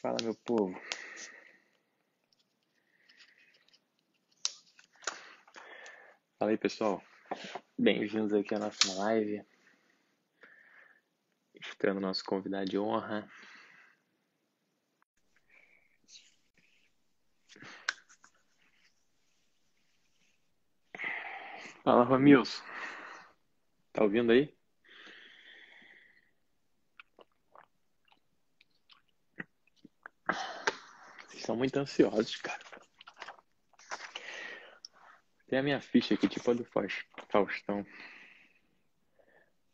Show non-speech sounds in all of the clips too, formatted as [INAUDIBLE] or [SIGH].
Fala, meu povo. Fala aí, pessoal. Bem-vindos aqui à nossa live. Estando nosso convidado de honra. Fala, Romilson. Tá ouvindo aí? Vocês são muito ansiosos, cara. Tem a minha ficha aqui, tipo a do Faustão.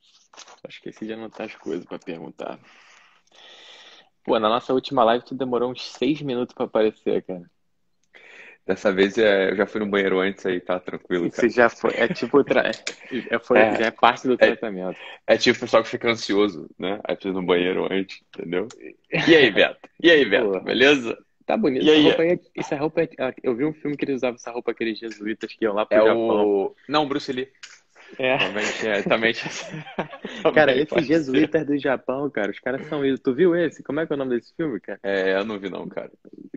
Só esqueci de anotar as coisas pra perguntar. Pô, na nossa última live tu demorou uns seis minutos pra aparecer, cara. Dessa vez é, eu já fui no banheiro antes aí, tá tranquilo, cara. Você já foi. É tipo. Tra... É, foi, É. já é parte do tratamento. É tipo o pessoal que fica ansioso, né? Aí precisa no banheiro antes, entendeu? E aí, Beto? E aí, Beto? Pô. Beleza? Tá bonito. E Essa aí? roupa, aí, essa roupa é- Eu vi um filme que eles usavam essa roupa, aqueles jesuítas que iam lá pro É Japão. o. Não, Bruce Lee. É. Também, é, também, [LAUGHS] Cara, também esses jesuítas do Japão, cara, os caras são isso. Tu viu esse? Como é que é o nome desse filme, cara? É, eu não vi não, cara.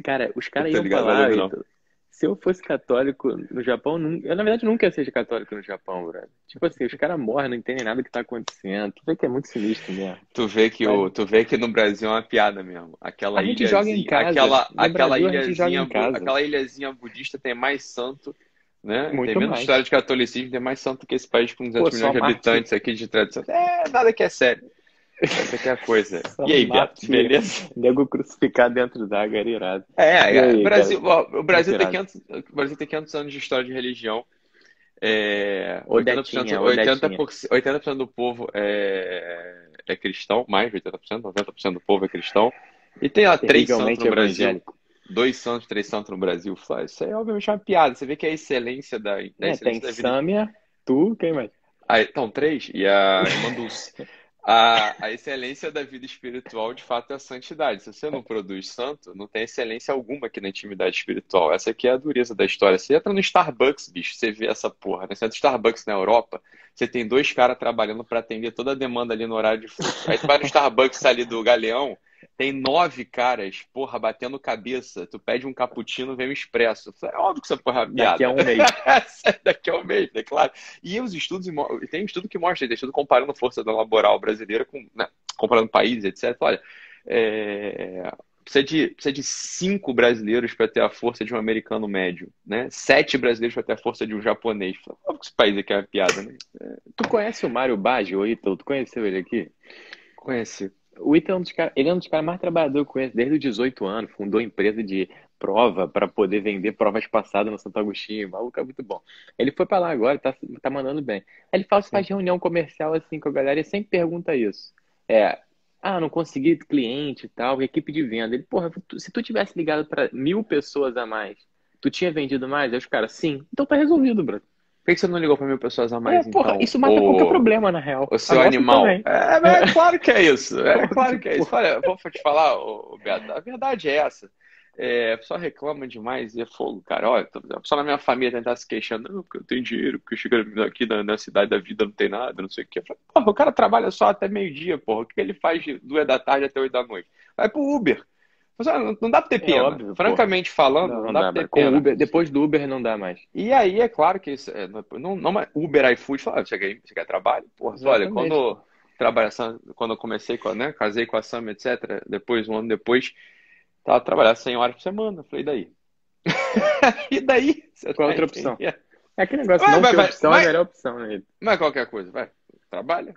Cara, os caras iam pra ligado, lá. Se eu fosse católico no Japão, eu na verdade nunca ia ser católico no Japão, brother. Tipo assim, os caras morrem, não entendem nada que tá acontecendo. Tu vê que é muito sinistro mesmo. Tu vê que o, tu vê que no Brasil é uma piada mesmo. Aquela A gente ilhazinha, joga em casa. aquela, No aquela Brasil, ilhazinha, aquela ilhazinha budista tem mais santo, né? Muito tem menos mais. história de catolicismo, tem mais santo que esse país com 200 Pô, milhões de habitantes aqui de tradição. É, nada que é sério. Essa que é a coisa. [LAUGHS] E aí, Beto? Beleza? Nego crucificado dentro d'água era irado. É, é, aí, o Brasil, ó, o Brasil tem Muito 500, o Brasil tem 500 anos de história de religião. É, Odetinha, 80%, Odetinha. 80%, 80% do povo é, é cristão, mais de 80%, 90% do povo é cristão. E tem lá três santos no Brasil, dois santos, três santos no Brasil, Flávio. Isso aí é obviamente uma piada. Você vê que é a excelência da, da É, tem da vida. Sâmia, tu, quem mais? Ah, então, três, e a irmã Dulce. [LAUGHS] A, a excelência da vida espiritual, de fato, é a santidade. Se você não produz santo, não tem excelência alguma aqui na intimidade espiritual. Essa aqui é a dureza da história. Você entra no Starbucks, bicho, você vê essa porra, né? Você entra no Starbucks na Europa, você tem dois caras trabalhando para atender toda a demanda ali no horário de fluxo. Aí tu vai no Starbucks ali do Galeão, tem nove caras, porra, batendo cabeça. Tu pede um cappuccino, vem um expresso. É óbvio que essa porra é uma piada. Daqui a um mês. [LAUGHS] Daqui a um mês, é claro. E os estudos, tem um estudo que mostra, tem estudo comparando a força da laboral brasileira com, né, comparando países, etc. Olha, é, precisa de, precisa de cinco brasileiros para ter a força de um americano médio, né? Sete brasileiros para ter a força de um japonês. Óbvio que esse país aqui é uma piada, né? Tu conhece o Mário Baggio, Ítalo? Tu conheceu ele aqui? Conhece. O Ítalo é um dos caras, ele é um dos caras mais trabalhadores que eu conheço desde os 18 anos, fundou empresa de prova para poder vender provas passadas no Santo Agostinho, o maluco é muito bom. Ele foi para lá agora, tá, tá mandando bem. Aí ele fala, faz reunião comercial assim com a galera e sempre pergunta isso. É, ah, não consegui cliente e tal, equipe de venda. Ele, porra, se tu tivesse ligado para mil pessoas a mais, tu tinha vendido mais? Aí os caras, sim. Então tá resolvido, bro. Por que você não ligou para mil pessoas a mais, É, porra, então? isso mata qualquer problema, na real. O seu animal. É, mas é [LAUGHS] claro que é isso. É claro que é isso. Olha, vou te falar, ô, Beto, a verdade é essa. É, a pessoa reclama demais e é fogo, cara. Olha, a pessoa na minha família tentar se queixando, não, porque eu tenho dinheiro, porque chega aqui na, na cidade da vida não tem nada, não sei o quê. Falo, porra, o cara trabalha só até meio-dia, porra. O que ele faz de duas da tarde até oito da noite? Vai pro Uber. Mas, Não dá pra ter É pena. óbvio, Francamente falando, Não, não, não dá dá, pra ter mas pena. Uber, depois do Uber não dá mais. E aí, é claro que isso, é, não, não, mas Uber, iFood, fala, "Ah, você quer, você quer trabalho? Porra, olha, quando trabalha, quando eu comecei com, a- né, casei com a Sam, etc, depois, um ano depois, tava trabalhando 100 horas por semana. Falei, e daí? [LAUGHS] E daí? Você Qual tá outra opção? É aquele negócio, Vai, não vai, ter vai, opção vai. é a melhor opção, né? É qualquer coisa, vai, trabalha.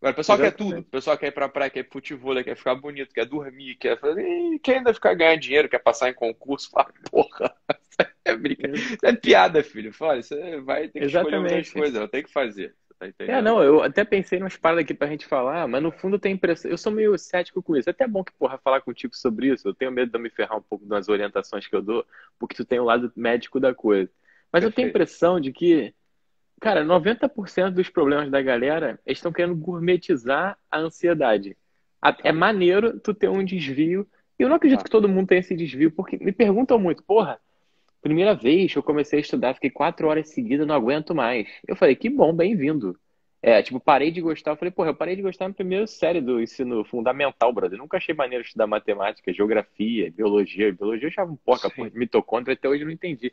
Agora, o pessoal quer Exatamente. tudo. O pessoal quer ir pra praia, quer ir pro futebol, quer ficar bonito, quer dormir, quer fazer. Ih, quer ainda ficar ganhando dinheiro, quer passar em concurso. [LAUGHS] Fala, porra, isso é brincadeira. Isso é piada, filho. Fala, você vai ter que escolher Exatamente. coisas, eu tenho que fazer. Tá É, não, eu até pensei umas paradas aqui pra gente falar, mas no fundo tem impressão. Eu sou meio cético com isso. É até bom que, porra, falar contigo sobre isso. Eu tenho medo de eu me ferrar um pouco das orientações que eu dou, porque tu tem o lado médico da coisa. Mas eu tenho a Perfeito. impressão de que, cara, 90% dos problemas da galera eles estão querendo gourmetizar a ansiedade. É maneiro tu ter um desvio. E eu não acredito Tá. que todo mundo tenha esse desvio, porque me perguntam muito, porra, primeira vez que eu comecei a estudar, fiquei quatro horas seguidas, não aguento mais. Eu falei, que bom, bem-vindo. É, tipo, parei de gostar. Eu falei, porra, eu parei de gostar na primeira série do ensino fundamental, brother. Eu nunca achei maneiro estudar matemática, geografia, biologia. Biologia eu achava um porca, porra, mitocôndria, até hoje eu não entendi.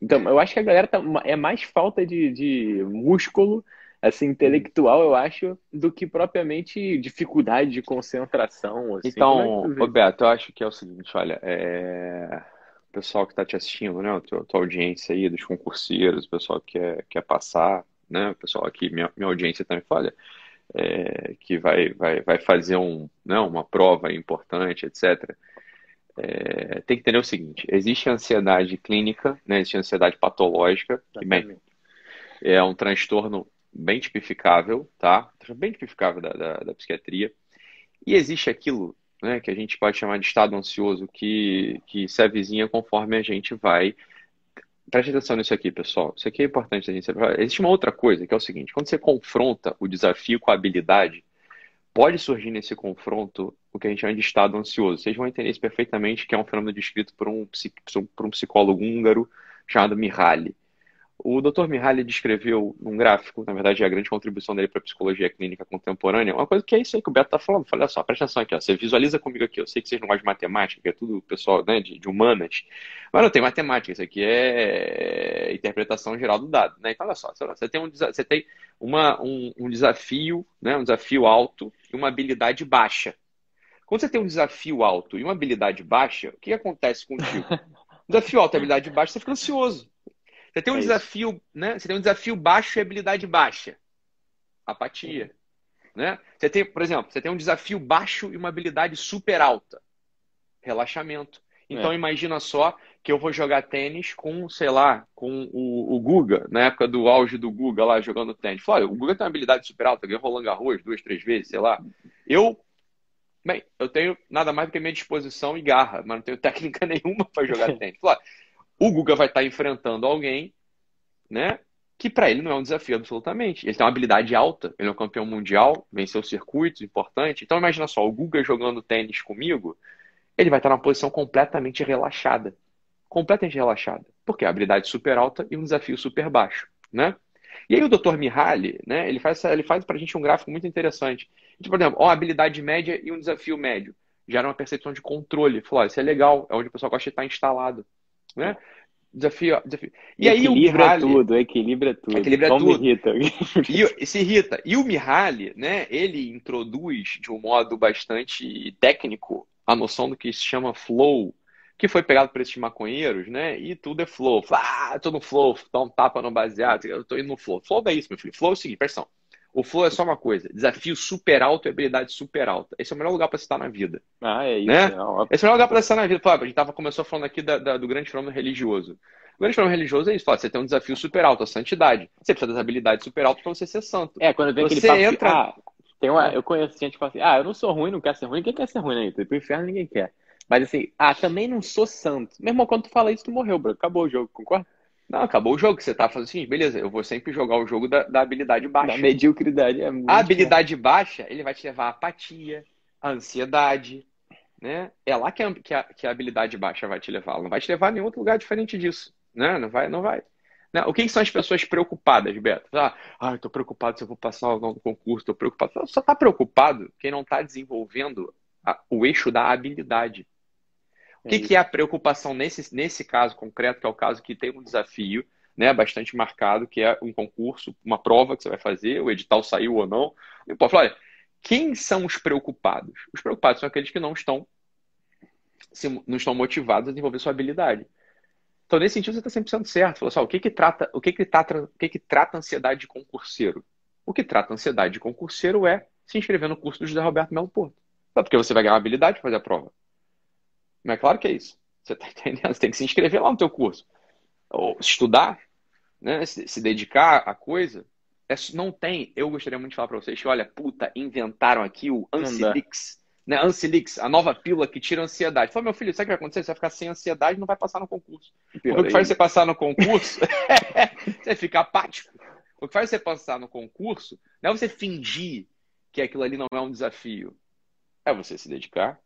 Então, eu acho que a galera tá, é mais falta de, de músculo, assim, intelectual, eu acho, do que propriamente dificuldade de concentração, assim. Então, é Roberto, eu acho que é o seguinte, olha, é... o pessoal que está te assistindo, né, a tua, tua audiência aí, dos concurseiros, o pessoal que quer, quer passar, né, o pessoal aqui, minha, minha audiência também fala, é, que vai, vai, vai fazer um, né, uma prova importante, etc. É, tem que entender o seguinte: existe ansiedade clínica, né, existe ansiedade patológica, que bem, é um transtorno bem tipificável, tá? Bem tipificável da, da, da psiquiatria. E existe aquilo né, que a gente pode chamar de estado ansioso, que, que se avizinha conforme a gente vai Preste atenção nisso aqui, pessoal. Isso aqui é importante a gente saber. Existe uma outra coisa, que é o seguinte: quando você confronta o desafio com a habilidade, pode surgir nesse confronto o que a gente chama de estado ansioso. Vocês vão entender isso perfeitamente, que é um fenômeno descrito por um, por um psicólogo húngaro chamado Mihaly. O Dr. Mihaly descreveu num gráfico, na verdade é a grande contribuição dele para a psicologia clínica contemporânea, uma coisa que é isso aí que o Beto está falando. Olha só, presta atenção aqui, ó. você visualiza comigo aqui, eu sei que vocês não gostam de matemática, que é tudo pessoal né, de, de humanas, mas não tem matemática, isso aqui é interpretação geral do dado. Né? Então, olha só, você tem, um, você tem uma, um, um desafio, né, um desafio alto e uma habilidade baixa. Quando você tem um desafio alto e uma habilidade baixa, o que acontece contigo? [LAUGHS] Desafio alto e habilidade baixa, você fica ansioso. Você tem um é desafio, isso. né? Você tem um desafio baixo e habilidade baixa. Apatia. Né? Você tem, por exemplo, você tem um desafio baixo e uma habilidade super alta. Relaxamento. Então é. imagina só que eu vou jogar tênis com, sei lá, com o, o Guga, na época do auge do Guga lá jogando tênis. Olha, o Guga tem uma habilidade super alta, ganhou Roland Garros duas, três vezes, sei lá. Eu, bem, eu tenho nada mais do que minha disposição e garra, mas não tenho [LAUGHS] técnica nenhuma para jogar [LAUGHS] tênis. Olha, o Guga vai estar enfrentando alguém, né? Que para ele não é um desafio absolutamente. Ele tem uma habilidade alta, ele é um campeão mundial, venceu circuitos importantes. Então imagina só, o Guga jogando tênis comigo, ele vai estar numa posição completamente relaxada. Completamente relaxada. Porque a habilidade super alta e um desafio super baixo, né? E aí o Dr. Mihaly, né, ele faz, ele faz pra gente um gráfico muito interessante. Então, por exemplo, uma habilidade média e um desafio médio. Gera uma percepção de controle. Falou, isso é legal, é onde o pessoal gosta de estar instalado né? Desafio, desafio. E aí equilibra o Mihaly, tudo, equilibra tudo. Equilibra tudo. irrita. E, se irrita. E o Mihaly, né, ele introduz de um modo bastante técnico a noção do que se chama flow, que foi pegado por esses maconheiros, né? E tudo é flow. Ah, tô no flow, dá um tapa no baseado, eu tô indo no flow. Flow é isso, meu filho. Flow é o seguinte, pressão. O flow é só uma coisa: desafio super alto e habilidade super alta. Esse é o melhor lugar para estar na vida. Ah, é isso. Né? É, Esse é o melhor lugar para estar na vida. a gente tava, começou falando aqui da, da, do grande fenômeno religioso. O grande fenômeno religioso é isso: você tem um desafio super alto, a santidade. Você precisa das habilidades super altas para você ser santo. É, quando vem aquele papo entra. Ah, tem uma, eu conheço gente que fala assim: ah, eu não sou ruim, não quero ser ruim. Ninguém quer ser ruim, né? Pro inferno ninguém quer. Mas assim, ah, também não sou santo. Mesmo quando tu fala isso, tu morreu, bro. Acabou o jogo, concorda? Não, acabou o jogo. Você tá fazendo assim, beleza, eu vou sempre jogar o jogo da, da habilidade baixa. Da mediocridade. É a habilidade baixa, ele vai te levar à apatia, à ansiedade, né? É lá que a, que, a, que a habilidade baixa vai te levar. Não vai te levar a nenhum outro lugar diferente disso, né? Não vai, não vai. Né? O que, que, são as pessoas preocupadas, Beto? Ah, ah tô preocupado se eu vou passar no concurso, tô preocupado. Só tá preocupado quem não tá desenvolvendo a, o eixo da habilidade. O que, é que é a preocupação nesse, nesse caso concreto, que é o caso que tem um desafio né, bastante marcado, que é um concurso, uma prova que você vai fazer, o edital saiu ou não. E pode falar, olha, quem são os preocupados? Os preocupados são aqueles que não estão, não estão motivados a desenvolver sua habilidade. Então, nesse sentido, você está 100% certo. Falou só, o que que trata, o que que trata, o que que trata ansiedade de concurseiro? O que trata ansiedade de concurseiro é se inscrever no curso do José Roberto Melo Porto. Porque você vai ganhar uma habilidade para fazer a prova. Mas é claro que é isso. Você está [LAUGHS] entendendo? Você tem que se inscrever lá no teu curso. Ou estudar, né? se, se dedicar à coisa. É, não tem. Eu gostaria muito de falar para vocês que, olha, puta, inventaram aqui o Ansilix. Né? Ansilix, a nova pílula que tira a ansiedade. Fala, meu filho, sabe o que vai acontecer? Você vai ficar sem ansiedade e não vai passar no concurso. o que faz você passar no concurso [LAUGHS] é você ficar apático. O que faz você passar no concurso não é você fingir que aquilo ali não é um desafio. É você se dedicar,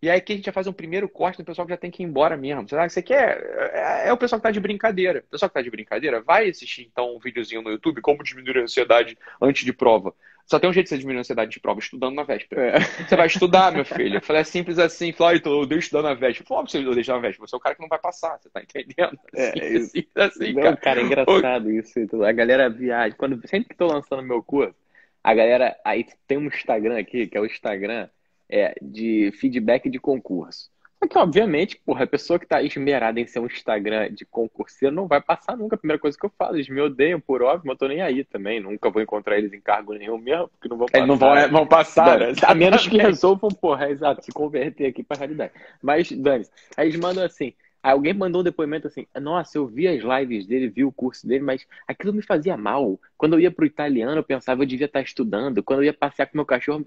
E aí que a gente já faz um primeiro corte do pessoal que já tem que ir embora mesmo. Será que você quer? É, é o pessoal que tá de brincadeira. O pessoal que tá de brincadeira, vai assistir então um videozinho no YouTube, como diminuir a ansiedade antes de prova. Só tem um jeito de você diminuir a ansiedade de prova, estudando na véspera. É. Você vai estudar, meu filho. Eu falei, é simples assim. Falei, eu odeio estudar na véspera. Que você odeia na véspera. Você é o cara que não vai passar, você tá entendendo? É, assim, é, assim, não, cara. cara, é engraçado isso. A galera viaja. Quando, sempre que tô lançando meu curso, a galera. Aí tem um Instagram aqui, que é o Instagram é, de feedback de concurso. Só que, obviamente, porra, a pessoa que está esmerada em ser um Instagram de concurseiro não vai passar nunca. A primeira coisa que eu falo, eles me odeiam, por óbvio, mas eu tô nem aí também. Nunca vou encontrar eles em cargo nenhum mesmo, porque não vão passar. Eles não vão, é, vão passar, né? A menos que [LAUGHS] resolvam, porra, é exato, se converter aqui pra realidade. Mas, Dani, aí eles mandam assim, Alguém mandou um depoimento assim: Nossa, eu vi as lives dele, vi o curso dele, mas aquilo me fazia mal. Quando eu ia pro italiano, eu pensava eu devia estar estudando. Quando eu ia passear com meu cachorro,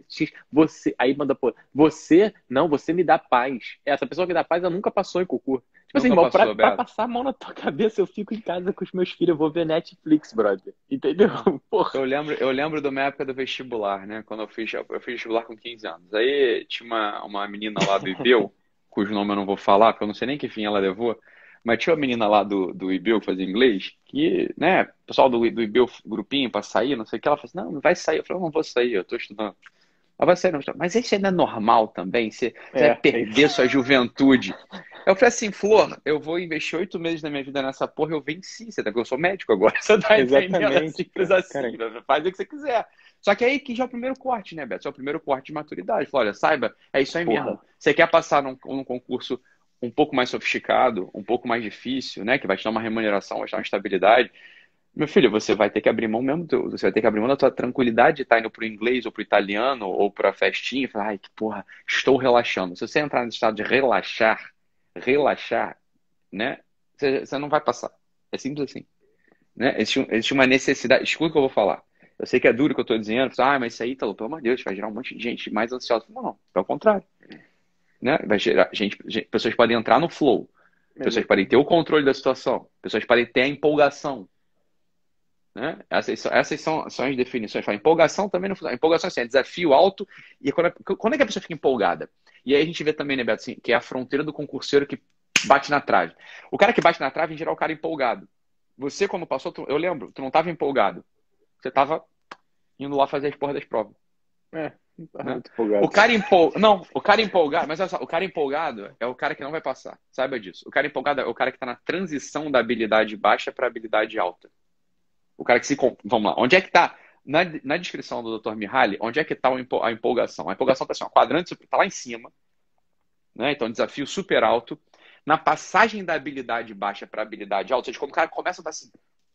você. Aí manda, pô, você, não, você me dá paz. Essa pessoa que dá paz, ela nunca passou em concurso. Tipo assim, irmão, pra, pra, passar a mão na tua [LAUGHS] cabeça, eu fico em casa com os meus filhos, eu vou ver Netflix, brother. Entendeu? [LAUGHS] Porra. Eu lembro, eu lembro da minha época do vestibular, né? Quando eu fiz, eu fiz vestibular com 15 anos. Aí tinha uma, uma menina lá do IBEU cujo nome eu não vou falar, porque eu não sei nem que fim ela levou, mas tinha uma menina lá do, do IBEU que fazia inglês, que, né, o pessoal do, do IBEU, grupinho para sair, não sei o que, ela falou assim, não, não vai sair. Eu falei, não vou sair, eu tô estudando. Ela vai sair, não. Mas isso ainda é normal também, você, é, vai perder sua juventude. Eu falei assim, Flor, eu vou investir oito meses da minha vida nessa porra, eu venci, você tá, eu sou médico agora, [LAUGHS] você tá entendendo? Simples assim, cara. faz o que você quiser. Só que aí que já é o primeiro corte, né, Beto? é o primeiro corte de maturidade. Fala, olha, saiba, é isso aí Porra. mesmo. Você quer passar num, num, concurso um pouco mais sofisticado, um pouco mais difícil, né? Que vai te dar uma remuneração, vai te dar uma estabilidade. Meu filho, você vai ter que abrir mão mesmo, você vai ter que abrir mão da tua tranquilidade de estar indo pro inglês ou pro italiano ou pra festinha e falar, ai, que porra, estou relaxando. Se você entrar nesse estado de relaxar, relaxar, né? Você, não vai passar. É simples assim. Né? Existe, existe uma necessidade. Escuta o que eu vou falar. Eu sei que é duro o que eu estou dizendo, ah, mas isso aí, tá, pelo amor de Deus, vai gerar um monte de gente mais ansiosa. Não, não, pelo contrário. Né? Vai gerar, gente, gente, pessoas podem entrar no flow, pessoas podem ter o controle da situação, pessoas podem ter a empolgação. Né? Essas, são, essas são, são as definições. A empolgação também não funciona. Empolgação assim, é desafio alto. E quando é, quando é que a pessoa fica empolgada? E aí a gente vê também, né, Beto, assim, que é a fronteira do concurseiro que bate na trave. O cara que bate na trave, em geral, é o cara empolgado. Você, quando passou, tu, eu lembro, tu não estava empolgado. Você estava indo lá fazer as porras das provas. É, tá né? empolgado. O cara empolgado. Não, o cara empolgado, mas olha só, o cara empolgado é o cara que não vai passar. Saiba disso. O cara empolgado é o cara que está na transição da habilidade baixa para habilidade alta. O cara que se. Vamos lá, onde é que está? Na, na descrição do Dr. Mihaly, onde é que está a empolgação? A empolgação está assim, ó, quadrante está lá em cima. Né? Então, desafio super alto. Na passagem da habilidade baixa para habilidade alta, ou seja, quando o cara começa a dar assim,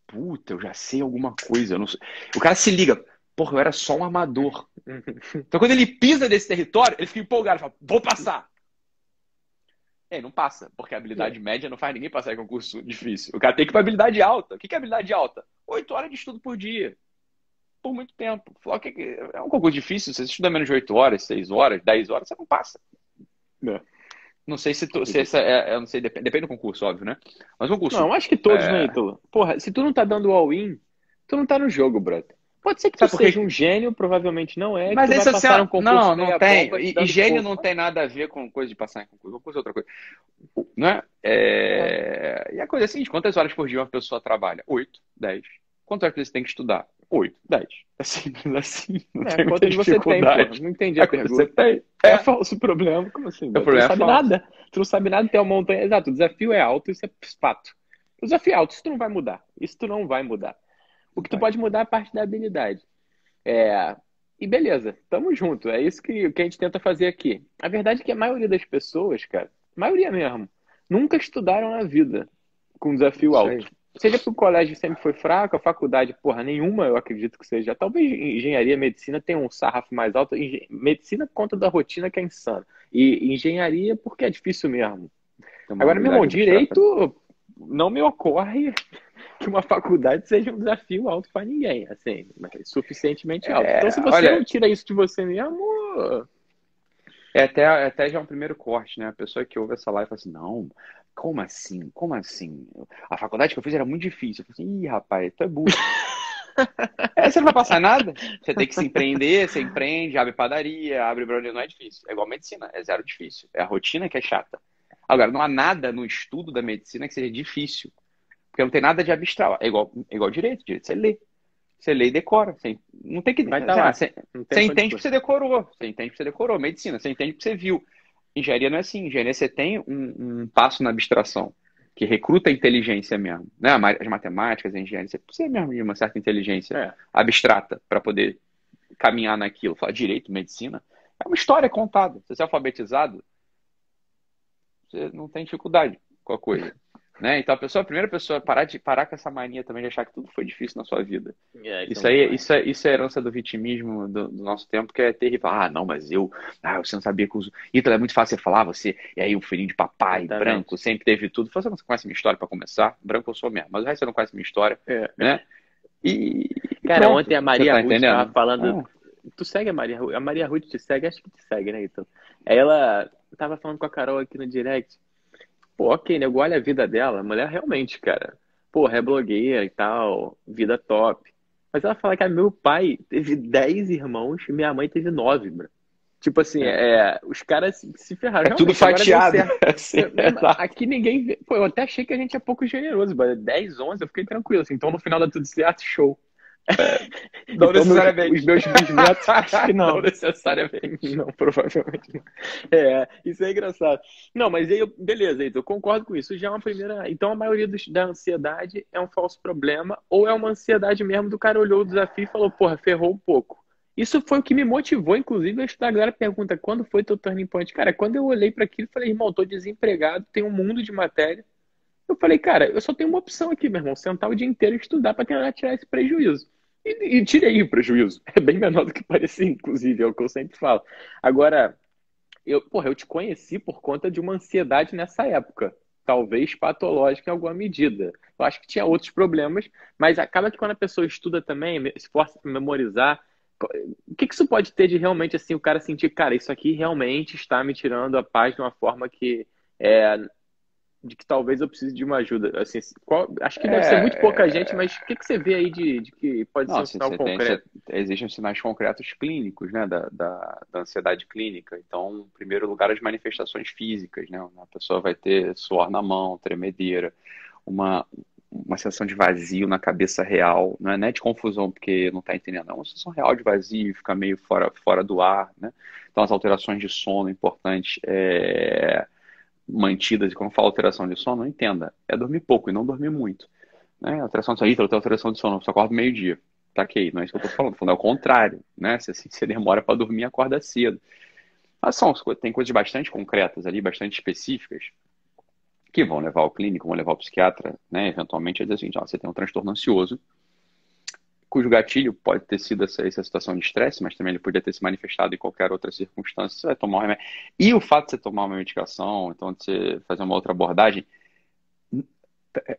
puta, eu já sei alguma coisa. O cara se liga, porra, eu era só um amador. [LAUGHS] Então quando ele pisa desse território, ele fica empolgado, fala, vou passar. É, não passa, porque a habilidade é. média não faz ninguém passar em concurso difícil. O cara tem que ir pra habilidade alta. O que é habilidade alta? Oito horas de estudo por dia. Por muito tempo. É um concurso difícil, você estuda menos de oito horas, seis horas, dez horas, você não passa. É. Não sei se tu, se essa é, eu não sei, depende, depende, do concurso, óbvio, né? Mas o concurso. Não, acho que todos, é... né, Ítalo? Porra, se tu não tá dando all-in, tu não tá no jogo, brother. Pode ser que tu porque... seja um gênio, provavelmente não é. Mas esse assim, um não, não tem. E, e gênio não tem nada a ver com coisa de passar em concurso. Concurso é outra coisa. Né? É... E a coisa é a seguinte: quantas horas por dia uma pessoa trabalha? Oito, dez. Quantas horas você tem que estudar? Oito, dez. É simples assim. Não é, tem quantas você tem, pô? Não entendi a é pergunta. Você tem. É, é falso problema. Como assim? O problema tu não é sabe nada. Tu não sabe nada, tem uma montanha. Exato, o desafio é alto, isso é fato. O desafio é alto, isso tu não vai mudar. Isso tu não vai mudar. O que tu pode mudar é a parte da habilidade. É, e beleza, tamo junto. É isso que, que a gente tenta fazer aqui. A verdade é que a maioria das pessoas, cara, a maioria mesmo, nunca estudaram na vida com desafio alto. Seja porque o colégio sempre foi fraco, a faculdade, porra, nenhuma eu acredito que seja. Talvez engenharia, medicina tenha um sarrafo mais alto. Medicina conta da rotina que é insano. E engenharia porque é difícil mesmo. Agora, meu irmão, direito não me ocorre que uma faculdade seja um desafio alto para ninguém, assim, mas suficientemente alto. É, então, se você olha, não tira isso de você mesmo. É até, é até já um primeiro corte, né? A pessoa que ouve essa live fala assim: não, como assim? Como assim? A faculdade que eu fiz era muito difícil. Eu falei assim: ih, rapaz, tu é burro. [LAUGHS] É, você não vai passar nada. Você tem que se empreender, você empreende, abre padaria, abre brownie, não é difícil. É igual medicina, é zero difícil. É a rotina que é chata. Agora, não há nada no estudo da medicina que seja difícil. Porque não tem nada de abstrato. É igual, é igual direito, direito. Você lê. Você lê e decora. Você, não tem que. Vai tá lá. Você, você entende porque você decorou. Você entende porque você decorou. Medicina, você entende porque você viu. Engenharia não é assim. Engenharia você tem um, um passo na abstração que recruta a inteligência mesmo, né? As matemáticas, a engenharia, você precisa mesmo de uma certa inteligência é. abstrata para poder caminhar naquilo. Falar direito, medicina, é uma história contada. Se você é alfabetizado, você não tem dificuldade com a coisa. Né? Então a pessoa, a primeira pessoa, parar de parar com essa mania também de achar que tudo foi difícil na sua vida. É, isso então, aí, isso é, isso é herança do vitimismo do, do, nosso tempo, que é terrível. Ah, não, mas eu, ah, você não sabia que os Hitler é muito fácil você falar, você, e aí o filhinho de papai, Exatamente. branco, sempre teve tudo. Você não conhece minha história para começar? Branco eu sou mesmo, mas o resto você não conhece minha história, é. né? E cara, pronto, ontem a Maria tá Ruth estava falando. Ah. Tu segue a Maria Ruth? A Maria Ruth te segue, acho que te segue, né, então. Ela tava falando com a Carol aqui no direct. Pô, ok, nego, olha a vida dela. A mulher realmente, cara, porra, é blogueira e tal, vida top. Mas ela fala que meu pai teve 10 irmãos e minha mãe teve 9, bro. Tipo assim, é. é, os caras se ferraram. É tudo fatiado. Assim, [LAUGHS] aqui ninguém. Pô, eu até achei que a gente é pouco generoso, mas 10, 11, eu fiquei tranquilo. Assim, então no final dá tudo certo, show. [LAUGHS] Não então, necessariamente. Os meus bisnetos, [LAUGHS] acho que não. Não necessariamente. Não, provavelmente não. É, isso é engraçado. Não, mas aí, beleza, então, eu concordo com isso. Já é uma primeira. Então, a maioria dos, da ansiedade é um falso problema, ou é uma ansiedade mesmo do cara olhou o desafio e falou, porra, ferrou um pouco. Isso foi o que me motivou, inclusive, a estudar. A galera pergunta quando foi teu turning point. Cara, quando eu olhei para aquilo, falei, irmão, tô desempregado, tem um mundo de matéria. Eu falei, cara, eu só tenho uma opção aqui, meu irmão, sentar o dia inteiro e estudar para tentar tirar esse prejuízo. E, e tirei o prejuízo. É bem menor do que parecia, inclusive, é o que eu sempre falo. Agora, eu, porra, eu te conheci por conta de uma ansiedade nessa época. Talvez patológica em alguma medida. Eu acho que tinha outros problemas, mas acaba que quando a pessoa estuda também, se força para memorizar, o que, que isso pode ter de realmente assim o cara sentir, cara, isso aqui realmente está me tirando a paz de uma forma que é, de que talvez eu precise de uma ajuda. Assim, qual, acho que deve é, ser muito pouca é, gente, mas o que, que você vê aí de, de que pode não, ser um sinal concreto? Tem, existem sinais concretos clínicos, né, da, da, da, ansiedade clínica. Então, em primeiro lugar, as manifestações físicas, né? A pessoa vai ter suor na mão, tremedeira, uma, uma sensação de vazio na cabeça real, não é, não é de confusão porque não está entendendo, é uma sensação real de vazio, fica meio fora, fora do ar, né? Então, as alterações de sono importantes. É mantidas, e quando falo alteração de sono, não entenda, é dormir pouco e não dormir muito. Né? Alteração de sono, tem alteração de sono, você acorda meio-dia. Tá ok, não é isso que eu tô falando, falando é o contrário, né? Se assim, [LAUGHS] você demora para dormir, acorda cedo. Mas são, tem coisas bastante concretas ali, bastante específicas, que vão levar ao clínico, vão levar ao psiquiatra, né? Eventualmente, a dizer assim, ó, você tem um transtorno ansioso, cujo gatilho pode ter sido essa, essa situação de estresse, mas também ele podia ter se manifestado em qualquer outra circunstância, você vai tomar um remédio. E o fato de você tomar uma medicação, então de você fazer uma outra abordagem,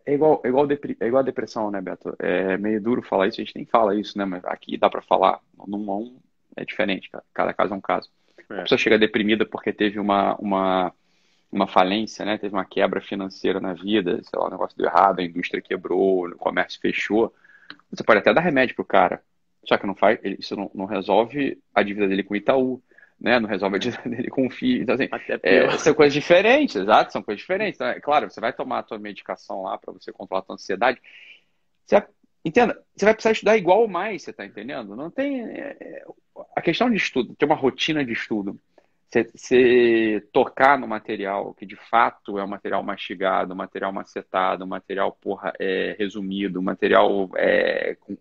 é igual, é igual, é igual a depressão, né, Beto? É meio duro falar isso, a gente nem fala isso, né? Mas aqui dá para falar, num a um é diferente, cara. cada caso é um caso. É. A pessoa chega deprimida porque teve uma, uma, uma falência, né? Teve uma quebra financeira na vida, sei lá, o negócio deu errado, a indústria quebrou, o comércio fechou você pode até dar remédio pro cara, só que não faz, isso não, não resolve a dívida dele com o Itaú, né? Não resolve a dívida [LAUGHS] dele com o FII. Então, assim, é, são coisas diferentes, exato, são coisas diferentes. Então, é, claro, você vai tomar a tua medicação lá para você controlar a tua ansiedade. Você, entenda, você vai precisar estudar igual ou mais, você está entendendo? Não tem. É, é, a questão de estudo, ter uma rotina de estudo você tocar no material que de fato é um material mastigado, um material macetado, um material porra, é, resumido, um material é, com,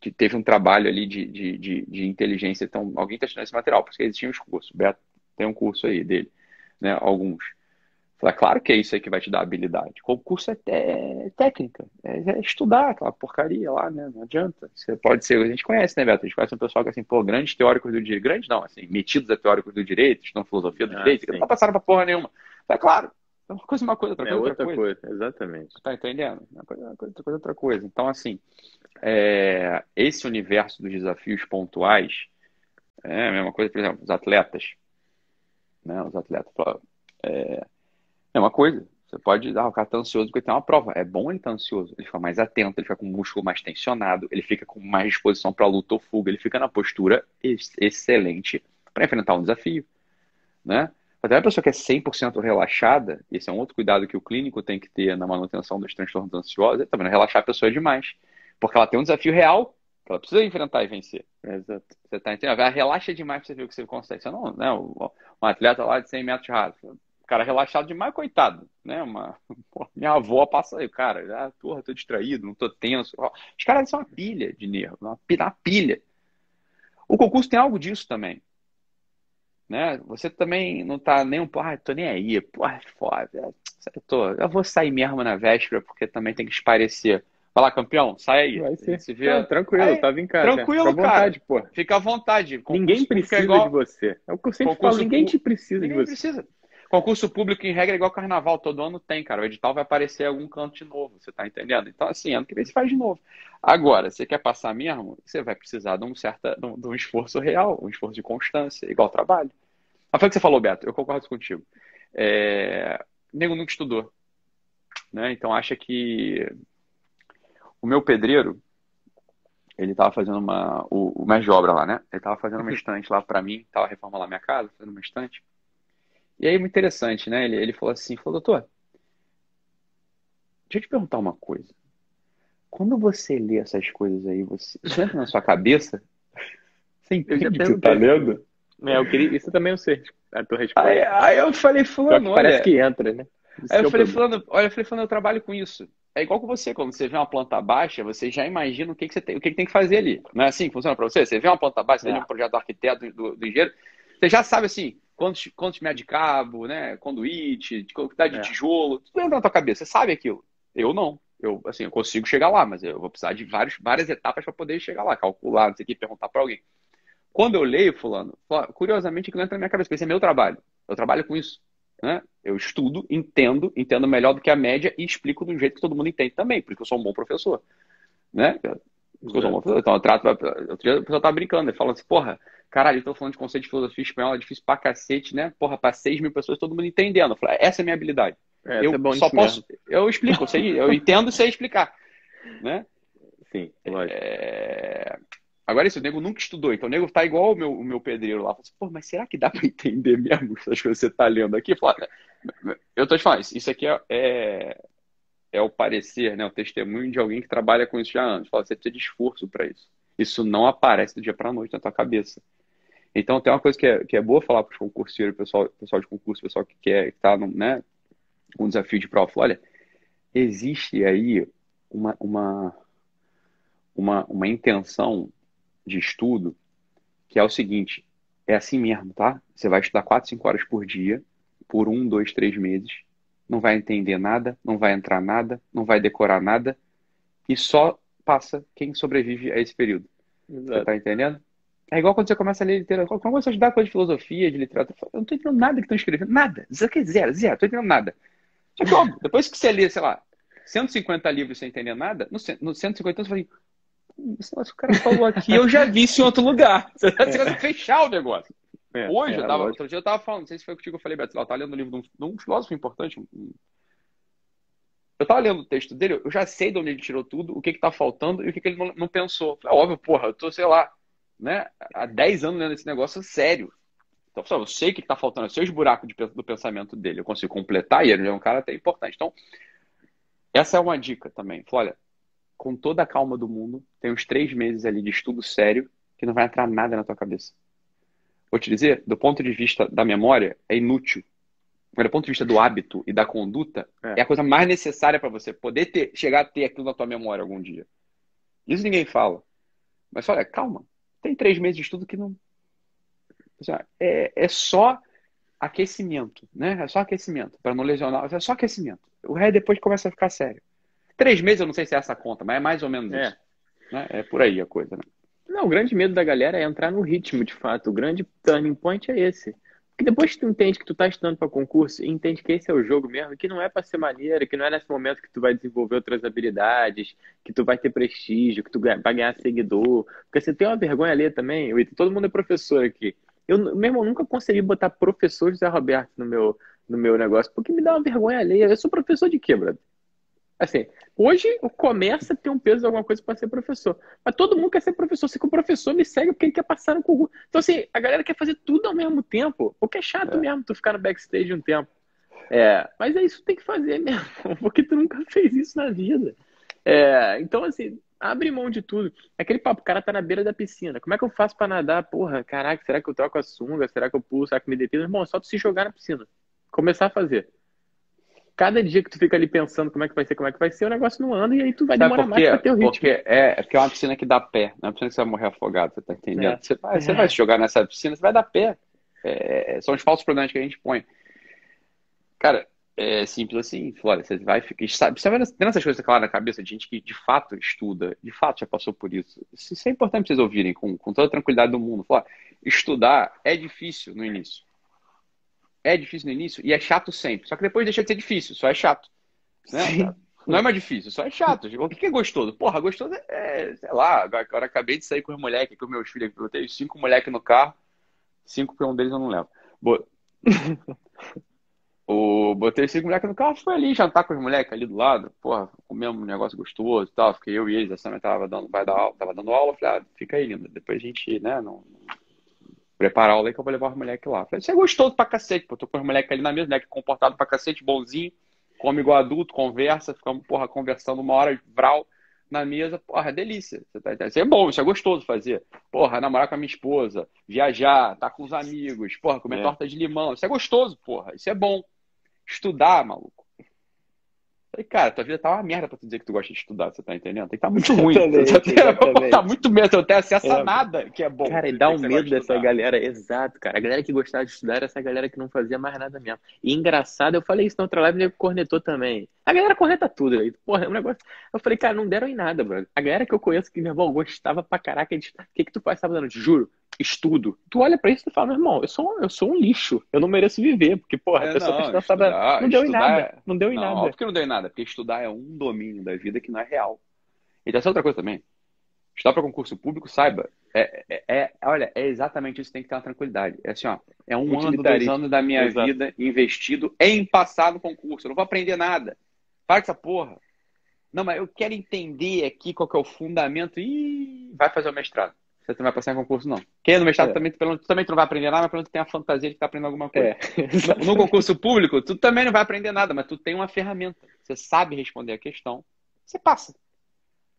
que teve um trabalho ali de, de, de, de inteligência. Então, alguém está estudando esse material, porque existiam os cursos. O Beto tem um curso aí dele, né? Alguns. Fala, claro que é isso aí que vai te dar habilidade. O curso é, é técnica, é, é, estudar aquela porcaria lá, né? Não adianta. Você pode ser, a gente conhece, né, Beto? A gente conhece um pessoal que assim, pô, grandes teóricos do direito, grandes não, assim, metidos a teóricos do direito, estão filosofia do ah, direito, que não passando pra porra nenhuma. É claro, é uma coisa, uma coisa, outra é coisa, outra, outra coisa. coisa. Exatamente. Tá entendendo? Uma coisa, uma coisa, outra coisa, outra coisa. Então, assim, é, esse universo dos desafios pontuais é a mesma coisa, por exemplo, os atletas, né? Os atletas, é, é uma coisa. Você pode dar, ah, o cara tá ansioso porque tem uma prova. É bom ele estar tá ansioso. Ele fica mais atento, ele fica com o músculo mais tensionado, ele fica com mais disposição para luta ou fuga, ele fica na postura ex excelente para enfrentar um desafio. Né? Até a pessoa que é 100% relaxada, esse é um outro cuidado que o clínico tem que ter na manutenção dos transtornos ansiosos, é também relaxar a pessoa demais. Porque ela tem um desafio real que ela precisa enfrentar e vencer. Exato. Você tá entendendo? Relaxa demais pra você ver o que você consegue. Você não, né? Um atleta lá de 100 metros rasos. O cara relaxado demais, coitado, né? Uma, [LAUGHS] minha avó passa aí, cara, ah, porra, tô distraído, não tô tenso. Os caras são uma pilha de nervo, uma pilha. O concurso tem algo disso também né? Você também não tá nem um ah, tô nem aí, porra, é foda. Eu, tô, eu vou sair mesmo na véspera, porque também tem que esparecer. Vai lá, campeão, sai aí. Vai ser. Se vê... Não, tranquilo, aí, tava em casa. Tranquilo, Fica à vontade, pô. Fica à vontade. Concurso ninguém precisa igual... de você. É o que eu sempre Concurso falo, ninguém te precisa ninguém de você. precisa. Concurso público, em regra, é igual carnaval, todo ano tem, cara. O edital vai aparecer em algum canto de novo, você tá entendendo? Então, assim, ano que vem você faz de novo. Agora, você quer passar mesmo, você vai precisar de um certo de um, esforço real, um esforço de constância, igual trabalho. Mas foi o que você falou, Beto, eu concordo contigo. É... O nego nunca estudou. Né? Então acha que o meu pedreiro, ele estava fazendo uma. O, o mestre de obra lá, né? Ele estava fazendo uma [LAUGHS] estante lá para mim, estava reformando lá minha casa, fazendo uma estante. E aí, muito interessante, né? Ele, ele falou assim: falou, doutor, deixa eu te perguntar uma coisa. Quando você lê essas coisas aí, você, isso entra na sua cabeça? Você entende o que você tá lendo? É, eu queria, isso também eu sei, a tua resposta. Aí, aí eu falei, fulano, olha... Parece que entra, né? Aí eu é falei, fulano, olha, eu falei, fulano, eu trabalho com isso. É igual com você, quando você vê uma planta baixa, você já imagina o que, que você tem, o que, que tem que fazer ali. Não é assim que funciona para você? Você vê uma planta baixa, você é. vê um projeto do arquiteto, do, do, engenheiro, você já sabe assim, quantos, quantos metros de cabo, né, conduíte, quantidade de é. tijolo, tudo entra na tua cabeça, você sabe aquilo. Eu não. Eu, assim, eu consigo chegar lá, mas eu vou precisar de vários, várias etapas para poder chegar lá, calcular, não sei o que, perguntar para alguém. Quando eu leio, fulano, curiosamente que não entra na minha cabeça, porque esse é meu trabalho. Eu trabalho com isso. Né? Eu estudo, entendo, entendo melhor do que a média e explico do jeito que todo mundo entende também, porque eu sou um bom professor. Né? Eu sou um bom professor. Então eu trato. Outro dia o pessoal tá brincando, ele fala assim, porra, caralho, eu tô falando de conceito de filosofia espanhola, é difícil pra cacete, né? Porra, pra 6 mil pessoas, todo mundo entendendo. Eu falo, essa é a minha habilidade. É, eu é só posso. Mesmo. Eu explico, eu, sei, eu entendo sei explicar. Né? Sim, lógico. É... Agora, isso, o nego nunca estudou. Então, o nego tá igual o meu, o meu pedreiro lá. Assim, Pô, mas será que dá para entender mesmo as coisas que você tá lendo aqui? Fala, eu tô te falando, isso aqui é, é, é, o parecer, né, o testemunho de alguém que trabalha com isso já há anos. Fala, você precisa de esforço para isso. Isso não aparece do dia para noite na tua cabeça. Então, tem uma coisa que é, que é boa falar para os concurseiros, pessoal, pessoal de concurso, pessoal que quer, que tá no, né, um desafio de prova. Olha, existe aí uma, uma, uma, uma intenção de estudo, que é o seguinte: é assim mesmo, tá? Você vai estudar 4, 5 horas por dia, por um, dois, três meses, não vai entender nada, não vai entrar nada, não vai decorar nada, e só passa quem sobrevive a esse período. Exato. Você tá entendendo? É igual quando você começa a ler literatura. Quando você estudar coisa de filosofia, de literatura, eu não tô entendendo nada que estão escrevendo. Nada. Zero, zero, zero. Não tô entendendo nada. Só que, óbvio, depois que você lê, sei lá, 150 livros sem entender nada, no, no 150 você fala assim, esse negócio que o cara falou aqui, eu já vi isso em outro lugar. [LAUGHS] Você vai é. fechar o negócio. É, Hoje, é, eu tava, outro dia eu tava falando, não sei se foi contigo que eu falei, Beto, eu tava lendo um livro de um, de um filósofo importante. Eu tava lendo o texto dele, eu já sei de onde ele tirou tudo, o que que tá faltando e o que que ele não, não pensou. Falei, óbvio, porra, eu tô, sei lá, né, há 10 anos lendo esse negócio sério. Então, pessoal, eu sei que, que tá faltando, eu sei os buracos de, do pensamento dele, eu consigo completar e ele é um cara até importante. Então, essa é uma dica também. Olha, com toda a calma do mundo, tem uns três meses ali de estudo sério que não vai entrar nada na tua cabeça. Vou te dizer, do ponto de vista da memória, é inútil. Mas do ponto de vista do hábito e da conduta, é, é a coisa mais necessária para você poder ter, chegar a ter aquilo na tua memória algum dia. Isso ninguém fala. Mas olha, calma. Tem três meses de estudo que não. É, é só aquecimento, né? É só aquecimento, para não lesionar. É só aquecimento. O resto depois começa a ficar sério. Três meses, eu não sei se é essa conta, mas é mais ou menos é. isso. Né? É por aí a coisa, né? Não, o grande medo da galera é entrar no ritmo, de fato. O grande turning point é esse. Porque depois que tu entende que tu tá estudando para concurso e entende que esse é o jogo mesmo, que não é para ser maneiro, que não é nesse momento que tu vai desenvolver outras habilidades, que tu vai ter prestígio, que tu vai ganhar seguidor. Porque você tem uma vergonha ali também, todo mundo é professor aqui. Eu, meu irmão, nunca consegui botar professor José Roberto no meu, no meu negócio, porque me dá uma vergonha alheia. Eu sou professor de quê, brother? Assim, hoje começa a ter um peso de alguma coisa para ser professor. Mas todo mundo quer ser professor. Se o professor me segue porque ele quer passar no concurso. Então, assim, a galera quer fazer tudo ao mesmo tempo. Porque é chato é. mesmo tu ficar no backstage um tempo. É, mas é isso que tem que fazer mesmo, [LAUGHS] porque tu nunca fez isso na vida. É, então, assim, abre mão de tudo. Aquele papo, o cara tá na beira da piscina. Como é que eu faço para nadar? Porra, caraca, será que eu troco a sunga? Será que eu pulo? Será que me detenho? Irmão, é só tu se jogar na piscina. Começar a fazer cada dia que tu fica ali pensando como é que vai ser, como é que vai ser, o negócio não anda e aí tu vai Sabe demorar mais pra ter o ritmo. Porque é, é porque é uma piscina que dá pé, não é uma piscina que você vai morrer afogado, você tá entendendo? É. Você, vai, você vai se jogar nessa piscina, você vai dar pé. É, são os falsos problemas que a gente põe. Cara, é simples assim, Flora, você vai ficar. Sabe, você vai tendo essas coisas claras na cabeça de gente que de fato estuda, de fato já passou por isso. Isso é importante vocês ouvirem com, com toda a tranquilidade do mundo. Flora, estudar é difícil no início é difícil no início e é chato sempre. Só que depois deixa de ser difícil, só é chato. Né? Não é mais difícil, só é chato. O que é gostoso? Porra, gostoso é, sei lá, agora acabei de sair com os moleques, com meus filhos. Eu tenho cinco moleques no carro, cinco para um deles eu não levo. Bo... [LAUGHS] o... Botei cinco moleques no carro, foi ali jantar com os moleques ali do lado. Porra, comemos um negócio gostoso e tal. Fiquei eu e eles, essa tava dando, vai dar aula, tava dando aula. Falei, ah, fica aí, linda. Depois a gente, né, não, preparar a aula aí que eu vou levar os moleques lá. Falei, você é gostoso pra cacete, pô. Tô com os moleques ali na mesa, moleque comportado pra cacete, bonzinho, come igual adulto, conversa, ficamos, porra, conversando uma hora, vral, na mesa, porra, é delícia. Tá, isso é bom, isso é gostoso fazer. Porra, namorar com a minha esposa, viajar, tá com os amigos, porra, comer é. torta de limão, isso é gostoso, porra, isso é bom. Estudar, maluco. Falei, cara, tua vida tá uma merda pra tu dizer que tu gosta de estudar, você tá entendendo? Tem que tá muito [LAUGHS] ruim. Exatamente, tá muito medo, eu não tenho acesso a é. nada que é bom. Cara, e dá um medo dessa galera, exato, cara. A galera que gostava de estudar era essa galera que não fazia mais nada mesmo. E engraçado, eu falei isso na outra live, ele cornetou também. A galera corneta tudo aí. Porra, é um negócio. Eu falei, cara, não deram em nada, brother. A galera que eu conheço que, meu irmão, gostava pra caraca de. O que, que tu faz sábado Te Juro estudo. Tu olha pra isso e fala, meu irmão, eu sou, eu sou um lixo, eu não mereço viver, porque, porra, a é, pessoa não, que estudar, não deu em nada. É... Não deu em não, nada. Por que não deu em nada? Porque estudar é um domínio da vida que não é real. E tem essa outra coisa também. Estudar para concurso público, saiba, é, é, é, olha, é exatamente isso, tem que ter uma tranquilidade. É assim, ó, é um ano, dois anos da minha Exato. vida investido em passar no concurso. Eu não vou aprender nada. Para essa porra. Não, mas eu quero entender aqui qual que é o fundamento. e vai fazer o mestrado. Você não vai passar em concurso, não. Quem é no mestrado é. também, tu também tu não vai aprender nada, mas pelo menos tu tem a fantasia de estar tá aprendendo alguma coisa. É. [LAUGHS] no concurso público, tu também não vai aprender nada, mas tu tem uma ferramenta. Você sabe responder a questão, você passa.